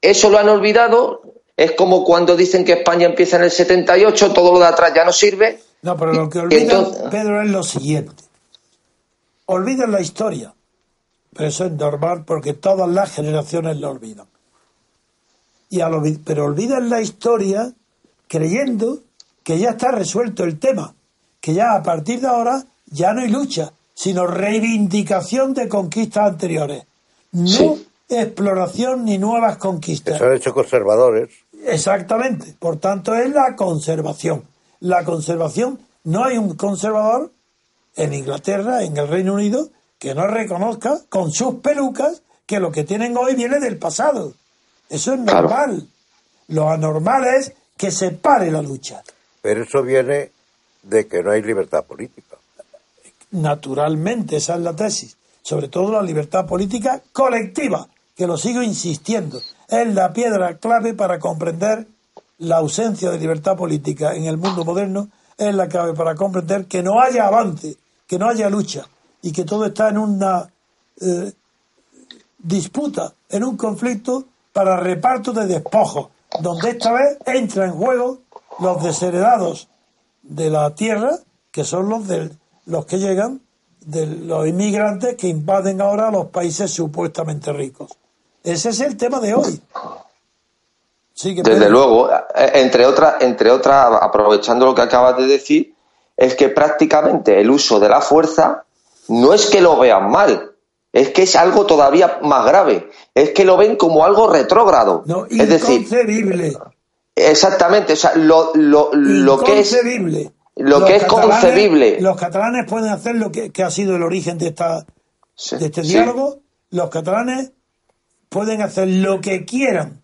Eso lo han olvidado. Es como cuando dicen que España empieza en el 78, todo lo de atrás ya no sirve. No, pero lo que olvidan, entonces- Pedro, es lo siguiente. Olvidan la historia. Pero eso es normal porque todas las generaciones lo olvidan. Y al pero olvidan la historia creyendo que ya está resuelto el tema, que ya a partir de ahora ya no hay lucha, sino reivindicación de conquistas anteriores. No Sí. exploración ni nuevas conquistas. se han hecho conservadores. Exactamente. Por tanto, es la conservación. La conservación, no hay un conservador en Inglaterra, en el Reino Unido, que no reconozca con sus pelucas que lo que tienen hoy viene del pasado. Eso es Claro. normal. Lo anormal es que se pare la lucha. Pero eso viene de que no hay libertad política. Naturalmente, esa es la tesis. Sobre todo la libertad política colectiva, que lo sigo insistiendo. Es la piedra clave para comprender la ausencia de libertad política en el mundo moderno. Es la clave para comprender que no haya avance, que no haya lucha y que todo está en una eh, disputa, en un conflicto para reparto de despojos, donde esta vez entra en juego los desheredados de la tierra, que son los del, los que llegan de los inmigrantes que invaden ahora los países supuestamente ricos. Ese es el tema de hoy. Sí, Desde Pedro. luego, eh, entre otras, entre otras, aprovechando lo que acabas de decir, es que prácticamente el uso de la fuerza no es que lo vean mal, es que es algo todavía más grave, es que lo ven como algo retrógrado. No, es decir, inconcebible. exactamente, o sea, lo, lo, lo que es. Lo Los que es concebible. Los catalanes pueden hacer lo que, que ha sido el origen de, esta, Sí, de este sí. diálogo. Los catalanes pueden hacer lo que quieran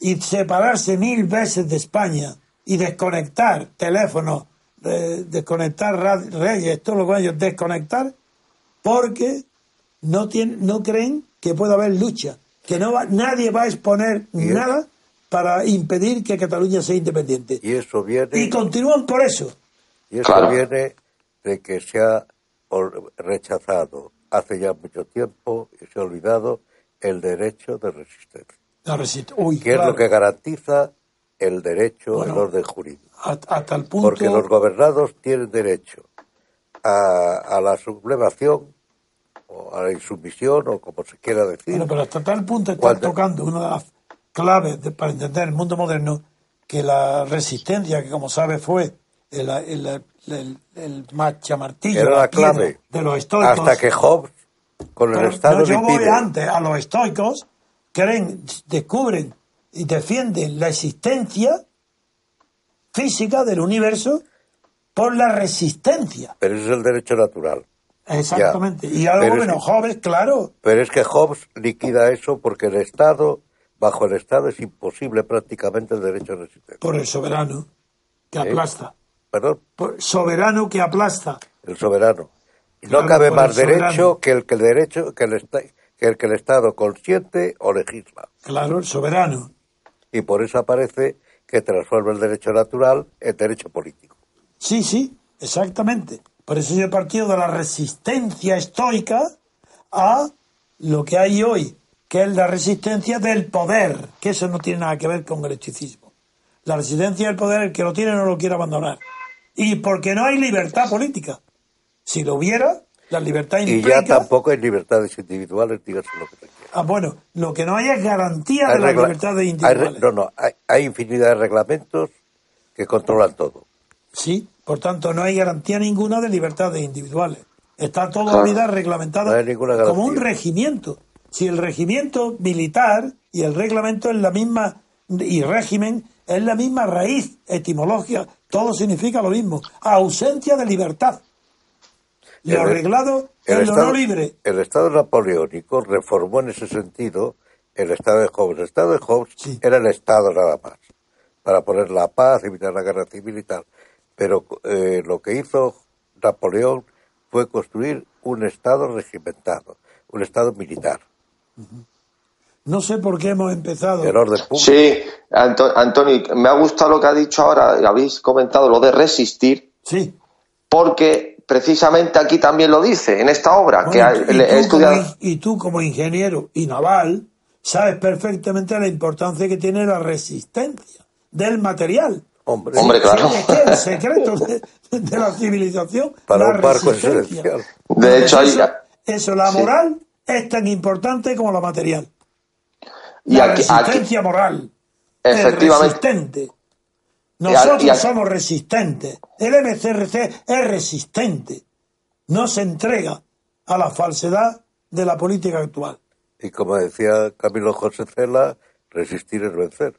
y separarse mil veces de España y desconectar teléfonos, eh, desconectar reyes, todo lo que ellos desconectar, porque no, tienen, no creen que pueda haber lucha, que no va- nadie va a exponer nada para impedir que Cataluña sea independiente. Y eso viene, Y continúan por eso. Y eso Claro. viene de que se ha rechazado hace ya mucho tiempo y se ha olvidado el derecho de resistencia, La resist- Uy, que es claro. lo que garantiza el derecho Bueno. al orden jurídico. Hasta, hasta el punto. Porque los gobernados tienen derecho a, a la sublevación o a la insumisión o como se quiera decir. Bueno, pero hasta tal punto está Cuando- tocando una de las claves de- para entender el mundo moderno que la resistencia, que como sabes fue el, el, el, el machamartillo, Era la clave. de los estoicos. Hasta que Hobbes, con el Pero, Estado, no, yo voy antes a los estoicos, creen, descubren y defienden la existencia física del universo por la resistencia. Pero ese es el derecho natural. Exactamente. Ya. Y algo es menos que- jóvenes, claro. Pero es que Hobbes liquida eso porque el Estado, bajo el Estado, es imposible prácticamente el derecho a resistencia. Por el soberano que aplasta. Perdón, soberano que aplasta. el soberano. Y no Claro, cabe más derecho que el que el derecho que el, esta- que el que el Estado consiente o legisla. Claro, el soberano. Y por eso aparece que transforma el derecho natural en derecho político. Sí, sí, exactamente. Por eso yo he partido de la resistencia estoica a lo que hay hoy, que es la resistencia del poder, que eso no tiene nada que ver con el estoicismo. La resistencia del poder, el que lo tiene no lo quiere abandonar. Y porque no hay libertad política. Si lo hubiera, la libertad Y implica... ya tampoco hay libertades individuales, dígase lo que te quiera. Ah, bueno, lo que no hay es garantía Hay de las libertades hay individuales. no, no, hay, hay infinidad de reglamentos que controlan todo. Sí, por tanto, no hay garantía ninguna de libertades individuales. Está toda la Claro. vida No ninguna como un regimiento. Si el regimiento militar y el reglamento es la misma, y régimen es la misma raíz etimológica, todo significa lo mismo. Ausencia de libertad. Lo El- arreglado El es lo Estado, no libre. el Estado napoleónico reformó en ese sentido el Estado de Hobbes. El Estado de Hobbes Sí. era el Estado nada más, para poner la paz, evitar la guerra civil y tal. Pero eh, lo que hizo Napoleón fue construir un Estado regimentado, un Estado militar, No sé por qué hemos empezado. el orden público. Sí, Anto- Antonio, me ha gustado lo que ha dicho ahora, y habéis comentado lo de resistir, Sí. porque precisamente aquí también lo dice, en esta obra, que ha- y, le- he tú estudiado. como, y tú como ingeniero y naval sabes perfectamente la importancia que tiene la resistencia del material. Hombre, Hombre, claro. Es que el secreto de, de la civilización. [LAUGHS] Para la un barco es. De hecho, hay- eso, eso, la Sí. moral es tan importante como la material. Y la aquí- aquí- resistencia moral. Efectivamente. Es resistente. Nosotros Y somos resistentes. El MCRC es resistente. No se entrega a la falsedad de la política actual. Y como decía Camilo José Cela, resistir es vencer.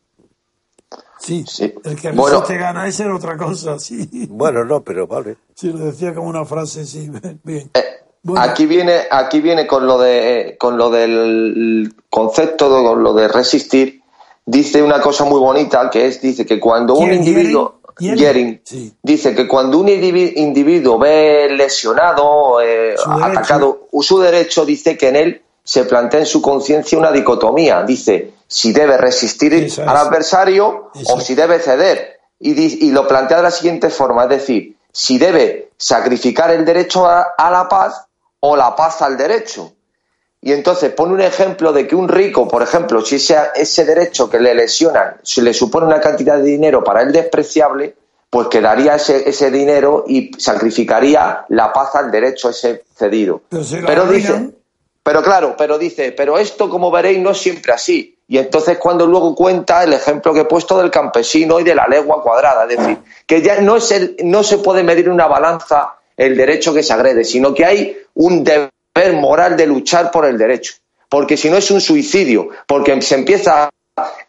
Sí, Sí. el que Bueno. resiste gana, esa era otra cosa, sí. Bueno, no, pero vale. Sí, lo decía como una frase, sí, [LAUGHS] bien. Eh, Bueno. Aquí viene, aquí viene con lo de, con lo del concepto, de, con lo de resistir. Dice una cosa muy bonita que es, dice que cuando un ¿Quién, individuo, Yering? Yering, Sí. dice que cuando un indivi- individuo ve lesionado, eh, Su atacado su derecho, dice que en él se plantea en su conciencia una dicotomía. Dice si debe resistir al adversario Eso o si debe ceder. Y, lo plantea de la siguiente forma, es decir, si debe sacrificar el derecho a, a la paz o la paz al derecho. Y entonces pone un ejemplo de que un rico, por ejemplo, si ese, ese derecho que le lesionan se le supone una cantidad de dinero para él despreciable, pues quedaría ese, ese dinero y sacrificaría la paz al derecho ese cedido. Pero dice, pero claro, pero dice, pero esto como veréis no es siempre así. Y entonces cuando luego cuenta el ejemplo que he puesto del campesino y de la legua cuadrada, es decir, que ya no es el, no se puede medir una balanza el derecho que se agrede, sino que hay un deber moral de luchar por el derecho. Porque si no es un suicidio, porque se empieza,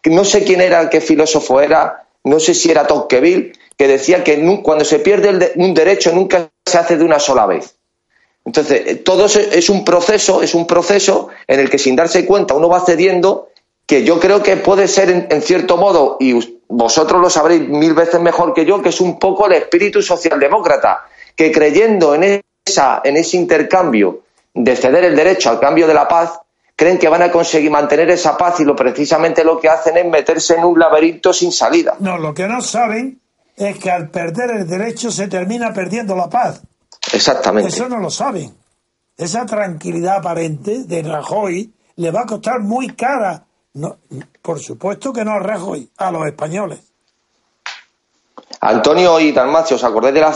no sé quién era, qué filósofo era, no sé si era Tocqueville, que decía que cuando se pierde un derecho nunca se hace de una sola vez. Entonces, eh, todo es un proceso, es un proceso en el que sin darse cuenta uno va cediendo, que yo creo que puede ser en, cierto modo, y vosotros lo sabréis mil veces mejor que yo, que es un poco el espíritu socialdemócrata, que creyendo en, esa, en ese intercambio de ceder el derecho al cambio de la paz, creen que van a conseguir mantener esa paz y lo precisamente lo que hacen es meterse en un laberinto sin salida. No, lo que no saben es que al perder el derecho se termina perdiendo la paz. Exactamente. Eso no lo saben. Esa tranquilidad aparente de Rajoy le va a costar muy cara. No, por supuesto que no a Rajoy, a los españoles. Antonio y Dalmacio, ¿os acordáis de la,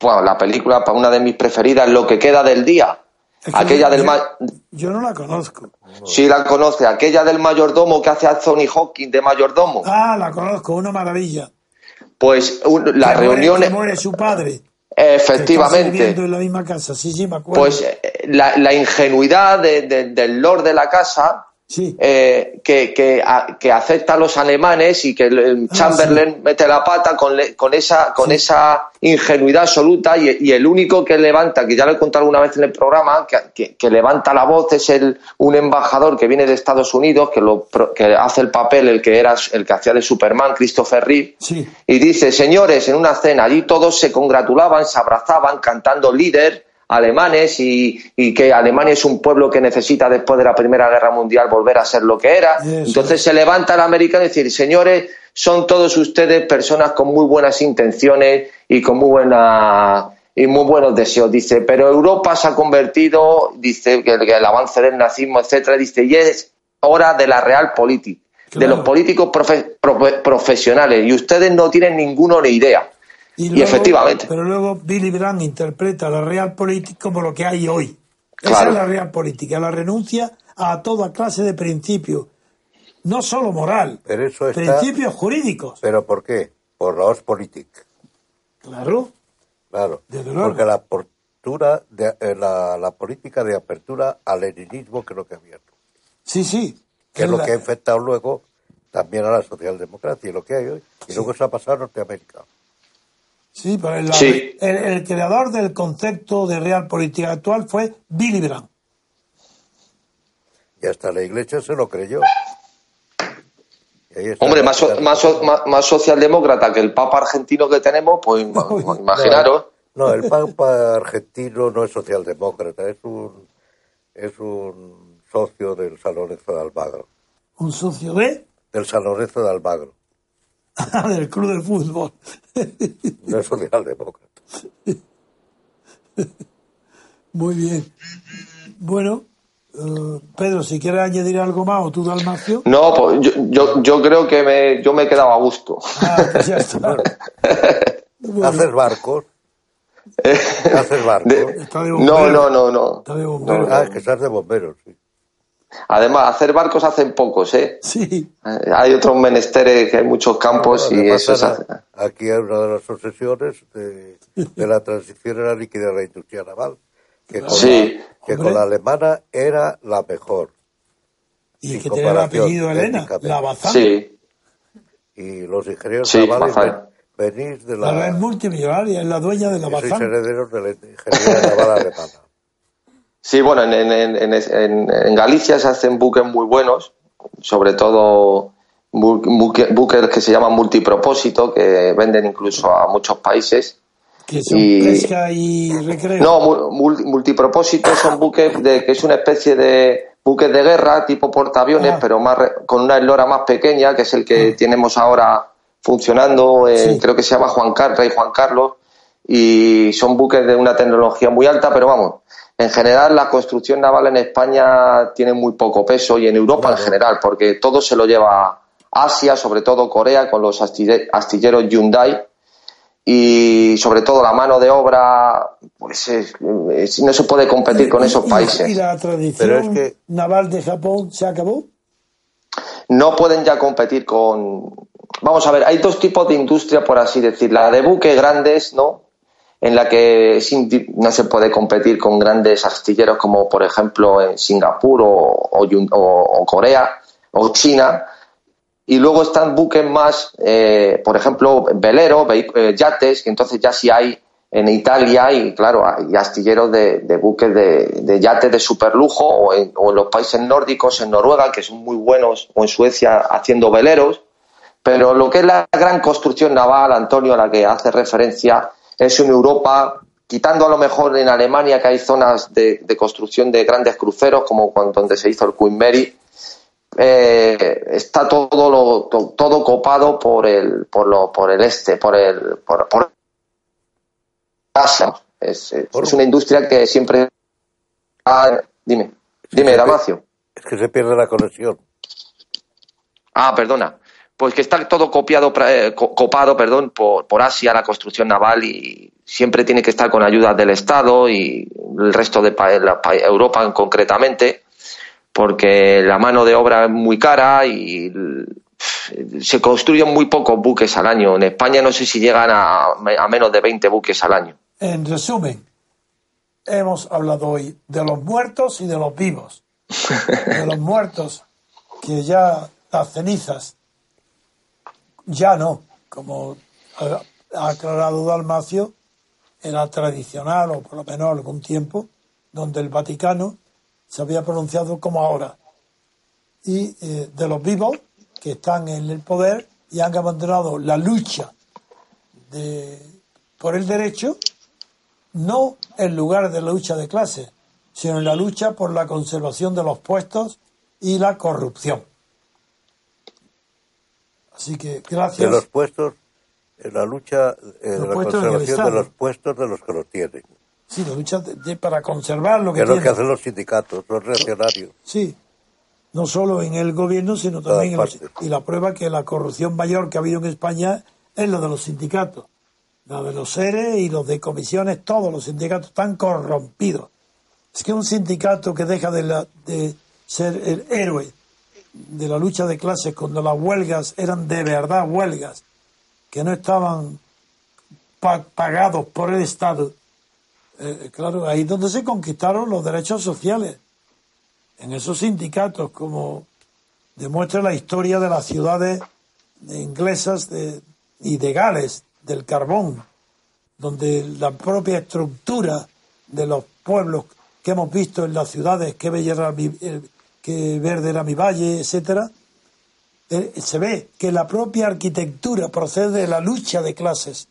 bueno, la película, para una de mis preferidas, Lo que queda del día? Es que Aquella yo- del yo- Yo no la conozco. Sí, la conoce, aquella del mayordomo que hace a Anthony Hawking de mayordomo. Ah, la conozco, una maravilla. Pues un- la Que reunión, que muere su padre. efectivamente, viviendo en la misma casa. Sí, sí, me acuerdo. pues eh, la, la ingenuidad de- de- del lord de la casa sí. eh, que, que, a- que acepta a los alemanes y que el- Ah, Chamberlain mete la pata con, le- con, esa, con Sí. esa ingenuidad absoluta y, y el único que levanta, que ya lo he contado alguna vez en el programa, que, que- levanta la voz es el, un embajador que viene de Estados Unidos, que, lo, que hace el papel, el que, era, el que hacía de Superman, Christopher Reeve, y dice, señores, en una cena, allí todos se congratulaban, se abrazaban, cantando líder alemanes y, y que Alemania es un pueblo que necesita después de la Primera Guerra Mundial volver a ser lo que era. Entonces se levanta el americano y decir, señores, son todos ustedes personas con muy buenas intenciones y con muy buena y muy buenos deseos. Dice, pero Europa se ha convertido, dice, que, el avance del nazismo, etcétera, dice, y es hora de la real política, de los políticos profe- profe- profesionales, y ustedes no tienen ninguno ni idea. Y, efectivamente. Pero luego Billy Brandt interpreta la realpolitik como lo que hay hoy. Esa es la realpolitik, la renuncia a toda clase de principios, no solo moral, Pero eso está- principios jurídicos. ¿Pero por qué? Por la Ostpolitik. Claro, Claro. Desde luego. Porque la, apertura de, eh, la, la política de apertura al leninismo que es lo que ha abierto. sí, sí. Que es lo la- que ha infectado luego también a la socialdemocracia y lo que hay hoy. Y luego eso ha pasado en Norteamérica. Sí, pero el, Sí. el- el creador del concepto de realpolitik actual fue Billy Brandt. Y hasta la iglesia se lo creyó. Hombre, más, so- más, so- más, más socialdemócrata que el Papa argentino que tenemos, pues [LAUGHS] Uy. imaginaros. No, el Papa argentino no es socialdemócrata, es un, es un socio del San Lorenzo de Almagro. Un socio de Del San Lorenzo de Almagro. [LAUGHS] del club de fútbol. No es socialdemócrata. Muy bien. Bueno, eh, Pedro, si quieres añadir algo más, o tú, Dalmacio. No, pues yo, yo, yo creo que me, yo me he quedado a gusto. Ah, pues ya está. [LAUGHS] Bueno, Haces barcos. Haces barcos. De- Está de no, no, no, no. Está de bombero. Ah, es que estás de bomberos, sí. Además, hacer barcos hacen pocos, ¿eh? Sí, Eh, Hay otros menesteres que hay muchos campos y Además, eso hace. Aquí hay una de las obsesiones de, de la transición era liquidar la industria naval, que, con, Sí. la, que con la alemana era la mejor. y el que tiene el apellido Elena, la Bazán. Sí, Y los ingenieros Sí, navales Bazán. ven- venís de La la... red multimillonaria, es la dueña de la y sois Bazán. herederos de la ingeniería naval alemana. Sí, bueno, en, en, en, en- Galicia se hacen buques muy buenos, sobre todo bu- buque- buques que se llaman multipropósito, que venden incluso a muchos países. Que son y- pesca y recreo. No, mu- mul- multipropósito son buques de que es una especie de buques de guerra tipo portaaviones, Ah. pero más con una eslora más pequeña, que es el que tenemos ahora funcionando, eh, Sí. creo que se llama Juan Carlos, Rey Juan Carlos, y son buques de una tecnología muy alta, pero vamos, en general la construcción naval en España tiene muy poco peso y en Europa en general, porque todo se lo lleva Asia, sobre todo Corea, con los astille- astilleros Hyundai, y sobre todo la mano de obra, pues es- es- no se puede competir con esos países. ¿Y la tradición Pero es que- naval de Japón se acabó? no pueden ya competir con. Vamos a ver, hay dos tipos de industria, por así decir. La de buques grandes, ¿no? En la que no se puede competir con grandes astilleros como, por ejemplo, en Singapur o, Corea o China. Y luego están buques más, eh, por ejemplo, veleros, eh, yates, que entonces ya sí hay en Italia y, claro, hay astilleros de, buques de, yates de superlujo o o en los países nórdicos, en Noruega, que son muy buenos, o en Suecia haciendo veleros. Pero lo que es la gran construcción naval, Antonio, a la que hace referencia, es en Europa, quitando a lo mejor en Alemania, que hay zonas de, de construcción de grandes cruceros, como cuando, donde se hizo el Queen Mary, eh, está todo lo, to- todo copado por el por lo por el este por el por, es, es- Por- es una industria que siempre Ah, dime dime Damacio. Es que se pierde la conexión. ah perdona pues que está todo copiado eh, co- copado perdón por, por Asia la construcción naval y siempre tiene que estar con ayuda del Estado y el resto de pa- la pa- Europa concretamente porque la mano de obra es muy cara y se construyen muy pocos buques al año. En España no sé si llegan a, a menos de 20 buques al año. En resumen, hemos hablado hoy de los muertos y de los vivos. [LAUGHS] De los muertos, que ya las cenizas, ya no, como ha aclarado Dalmacio, era tradicional, o por lo menos algún tiempo, donde el Vaticano se había pronunciado como ahora. Y eh, de los vivos, que están en el poder y han abandonado la lucha por el derecho, no en lugar de la lucha de clase, sino en la lucha por la conservación de los puestos y la corrupción. Así que De gracias. los puestos en la lucha eh, de la conservación de los puestos de los que los tienen. Sí, la lucha de- de- para conservar lo Que que es lo que tienen. hacen los sindicatos, los reaccionarios. Sí, no solo en el gobierno, sino también en los, y la prueba que la corrupción mayor que ha habido en España es la de los sindicatos, la de los seres y los de comisiones, todos los sindicatos están corrompidos. Es que un sindicato que deja de, la- de ser el héroe de la lucha de clases cuando las huelgas eran de verdad huelgas, que no estaban pa- pagados por el Estado, eh, claro, ahí es donde se conquistaron los derechos sociales. En esos sindicatos, como demuestra la historia de las ciudades inglesas de- y de Gales, del carbón, donde la propia estructura de los pueblos que hemos visto en las ciudades, que mi, eh, que verde era mi valle, etcétera, eh, se ve que la propia arquitectura procede de la lucha de clases.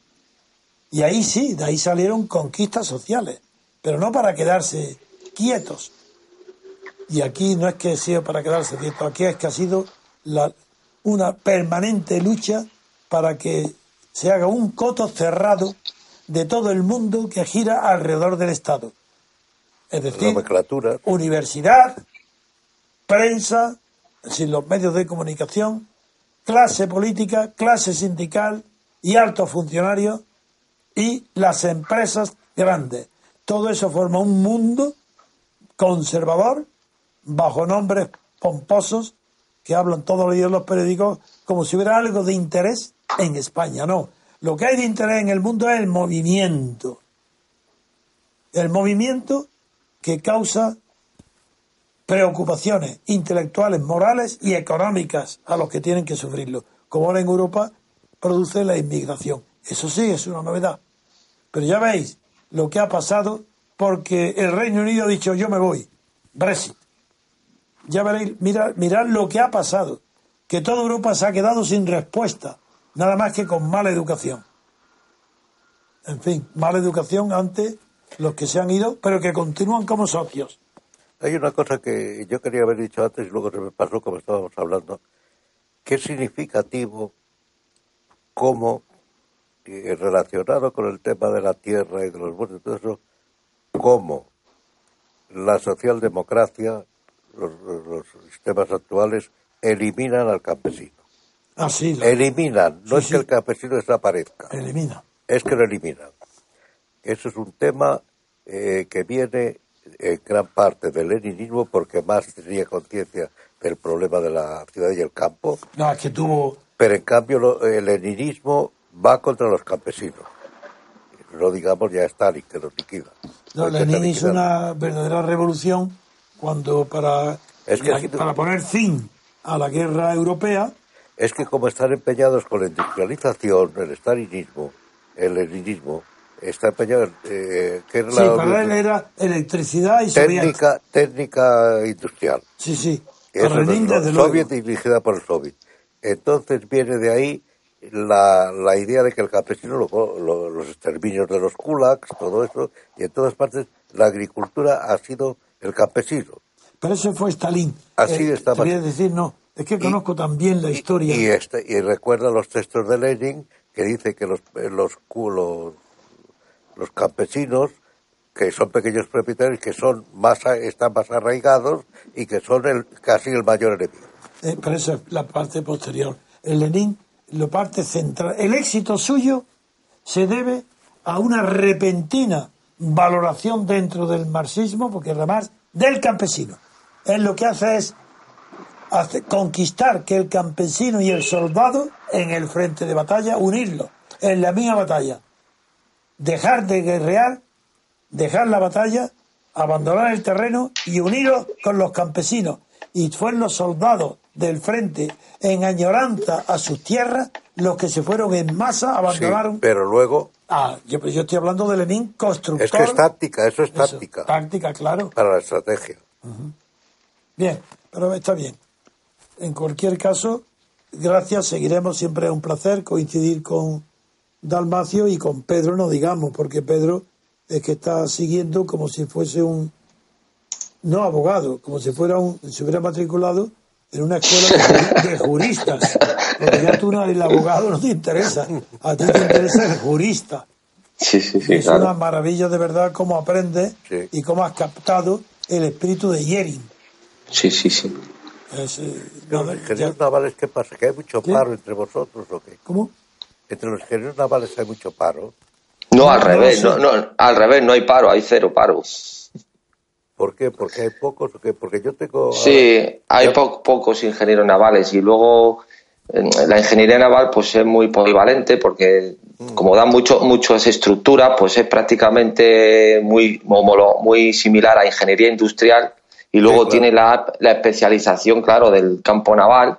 Y ahí sí, de ahí salieron conquistas sociales, pero no para quedarse quietos. Y aquí no es que sea para quedarse quieto, aquí es que ha sido la- una permanente lucha para que se haga un coto cerrado de todo el mundo que gira alrededor del Estado. Es decir, universidad, prensa, sin los medios de comunicación, clase política, clase sindical y altos funcionarios y las empresas grandes. Todo eso forma un mundo conservador bajo nombres pomposos que hablan todos los días los periódicos como si hubiera algo de interés en España. No, lo que hay de interés en el mundo es el movimiento. El movimiento que causa preocupaciones intelectuales, morales y económicas a los que tienen que sufrirlo. Como ahora en Europa produce la inmigración. Eso sí es una novedad. Pero ya veis lo que ha pasado porque el Reino Unido ha dicho yo me voy. Brexit. Ya veréis, mirad, lo que ha pasado. Que toda Europa se ha quedado sin respuesta. Nada más que con mala educación. En fin, mala educación ante los que se han ido, pero que continúan como socios. Hay una cosa que yo quería haber dicho antes y luego se me pasó como estábamos hablando, que es significativo cómo, relacionado con el tema de la tierra y de los bosques y todo eso, cómo la socialdemocracia, los, sistemas actuales, eliminan al campesino. Así lo Eliminan, no Sí, es sí. que el campesino desaparezca, elimina. es que lo eliminan. Eso es un tema eh, que viene en gran parte del leninismo porque más tenía conciencia del problema de la ciudad y el campo, No, es que tuvo. pero en cambio el leninismo va contra los campesinos. No digamos ya Stalin, que los liquida. No, Lenin hizo una verdadera revolución cuando para, Es que la- ha sido- para poner fin a la guerra europea, Es que como están empeñados con la industrialización, el stalinismo, el leninismo, está empeñado eh, que era sí, la para él era electricidad y técnica, técnica industrial. Sí, sí. Eso es luego. Soviet dirigida por el Soviet. Entonces viene de ahí la, la idea de que el campesino, lo- lo- los exterminios de los kulaks, todo eso, y en todas partes la agricultura ha sido el campesino. Pero eso fue Stalin. Así Eh, estaba. te voy a decir, no. Es que conozco también la historia. Y, este, y recuerda los textos de Lenin que dice que los, eh, los, los, los campesinos, que son pequeños propietarios, que son más, están más arraigados y que son el, casi el mayor enemigo. Eh, pero esa es la parte posterior. El Lenin, parte central. El éxito suyo se debe a una repentina valoración dentro del marxismo, porque además del campesino. Él lo que hace es hace- conquistar que el campesino y el soldado en el frente de batalla, unirlo en la misma batalla. Dejar de guerrear, dejar la batalla, abandonar el terreno y unirlo con los campesinos. Y fueron los soldados del frente en añoranza a sus tierras los que se fueron en masa, Sí, abandonaron. pero luego Ah, yo, yo estoy hablando de Lenin, constructor. Es que es táctica, eso es Eso, táctica táctica, claro. para la estrategia. Bien, pero está bien. En cualquier caso, gracias, seguiremos. Siempre es un placer coincidir con Dalmacio y con Pedro, no digamos, porque Pedro es que está siguiendo como si fuese un, no abogado, como si fuera un, se hubiera matriculado en una escuela de, ju- de juristas. Porque ya tú no el abogado, no te interesa. A ti te interesa el jurista. Sí, sí, sí, es una maravilla de verdad cómo aprendes Sí. y cómo has captado el espíritu de Yering. Sí, sí, sí. Es, eh, Pero ya- navales, ¿qué pasa? ¿Que hay mucho ¿Qué? paro entre vosotros o qué? ¿Cómo? Entre los ingenieros navales hay mucho paro. No, al revés, no, no, al revés, no hay paro, hay cero paro. ¿Por qué? ¿Porque hay pocos? Porque yo tengo... Sí, hay po- pocos ingenieros navales y luego la ingeniería naval pues es muy polivalente porque como da mucho muchas estructuras pues es prácticamente muy muy similar a ingeniería industrial y luego claro. tiene la, la especialización claro del campo naval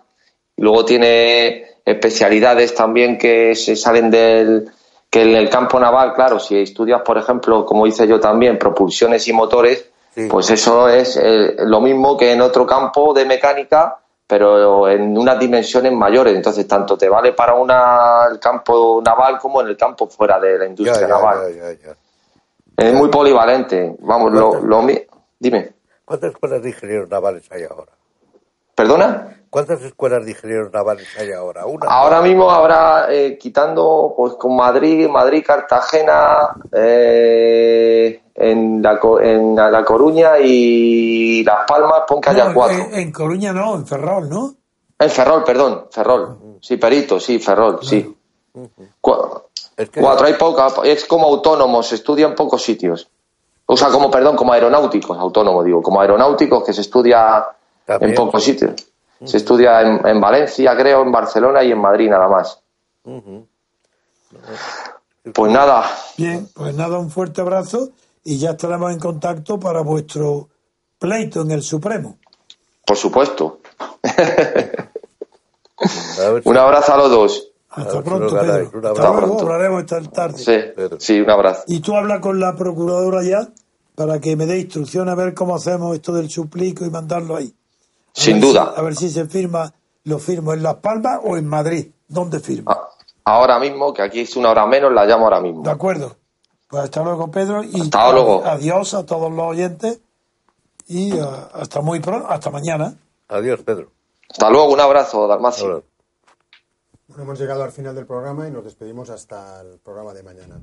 y luego tiene especialidades también que se salen del que en el campo naval claro si estudias por ejemplo como hice yo también propulsiones y motores Sí. pues eso es eh, lo mismo que en otro campo de mecánica, pero en unas dimensiones mayores. Entonces, tanto te vale para una, el campo naval como en el campo fuera de la industria ya, naval. ya, ya, ya. Es muy polivalente. Vamos, lo, lo mi- Dime. ¿Cuántas escuelas de ingenieros navales hay ahora? ¿Perdona? ¿Cuántas escuelas de ingenieros navales hay ahora? Una. Ahora mismo habrá, eh, quitando pues con Madrid, Madrid, Cartagena, eh, en, la, Co- en La Coruña y Las Palmas, pon que haya cuatro. en, en Coruña no, en Ferrol, ¿no? En Ferrol, perdón, Ferrol. Sí, Perito, sí, Ferrol, sí. Cu- Es que- Cuatro, hay poca, es como autónomos, se estudia en pocos sitios. O sea, como, perdón, como aeronáuticos, autónomo digo, como aeronáuticos que se estudia También, en pocos Se estudia en, en Valencia, creo, en Barcelona y en Madrid nada más. Pues nada, Bien, pues nada, un fuerte abrazo y ya estaremos en contacto para vuestro pleito en el Supremo. por supuesto. Si- [LAUGHS] Un abrazo a los dos. Hasta pronto. Pedro. Un Hasta luego, hablaremos esta tarde. Sí, sí, un abrazo. Y tú habla con la procuradora ya para que me dé instrucciones a ver cómo hacemos esto del suplico y mandarlo ahí. A Sin si- duda. a ver si se firma, lo firmo en Las Palmas o en Madrid. ¿Dónde firmo? A- Ahora mismo, que aquí es una hora menos, la llamo ahora mismo. De acuerdo. Pues hasta luego, Pedro. Y Hasta luego. Adiós a todos los oyentes. Y ah, hasta muy pronto, hasta mañana. Adiós, Pedro. Hasta luego, un abrazo, Dalmacio. Bueno, hemos llegado al final del programa y nos despedimos hasta el programa de mañana.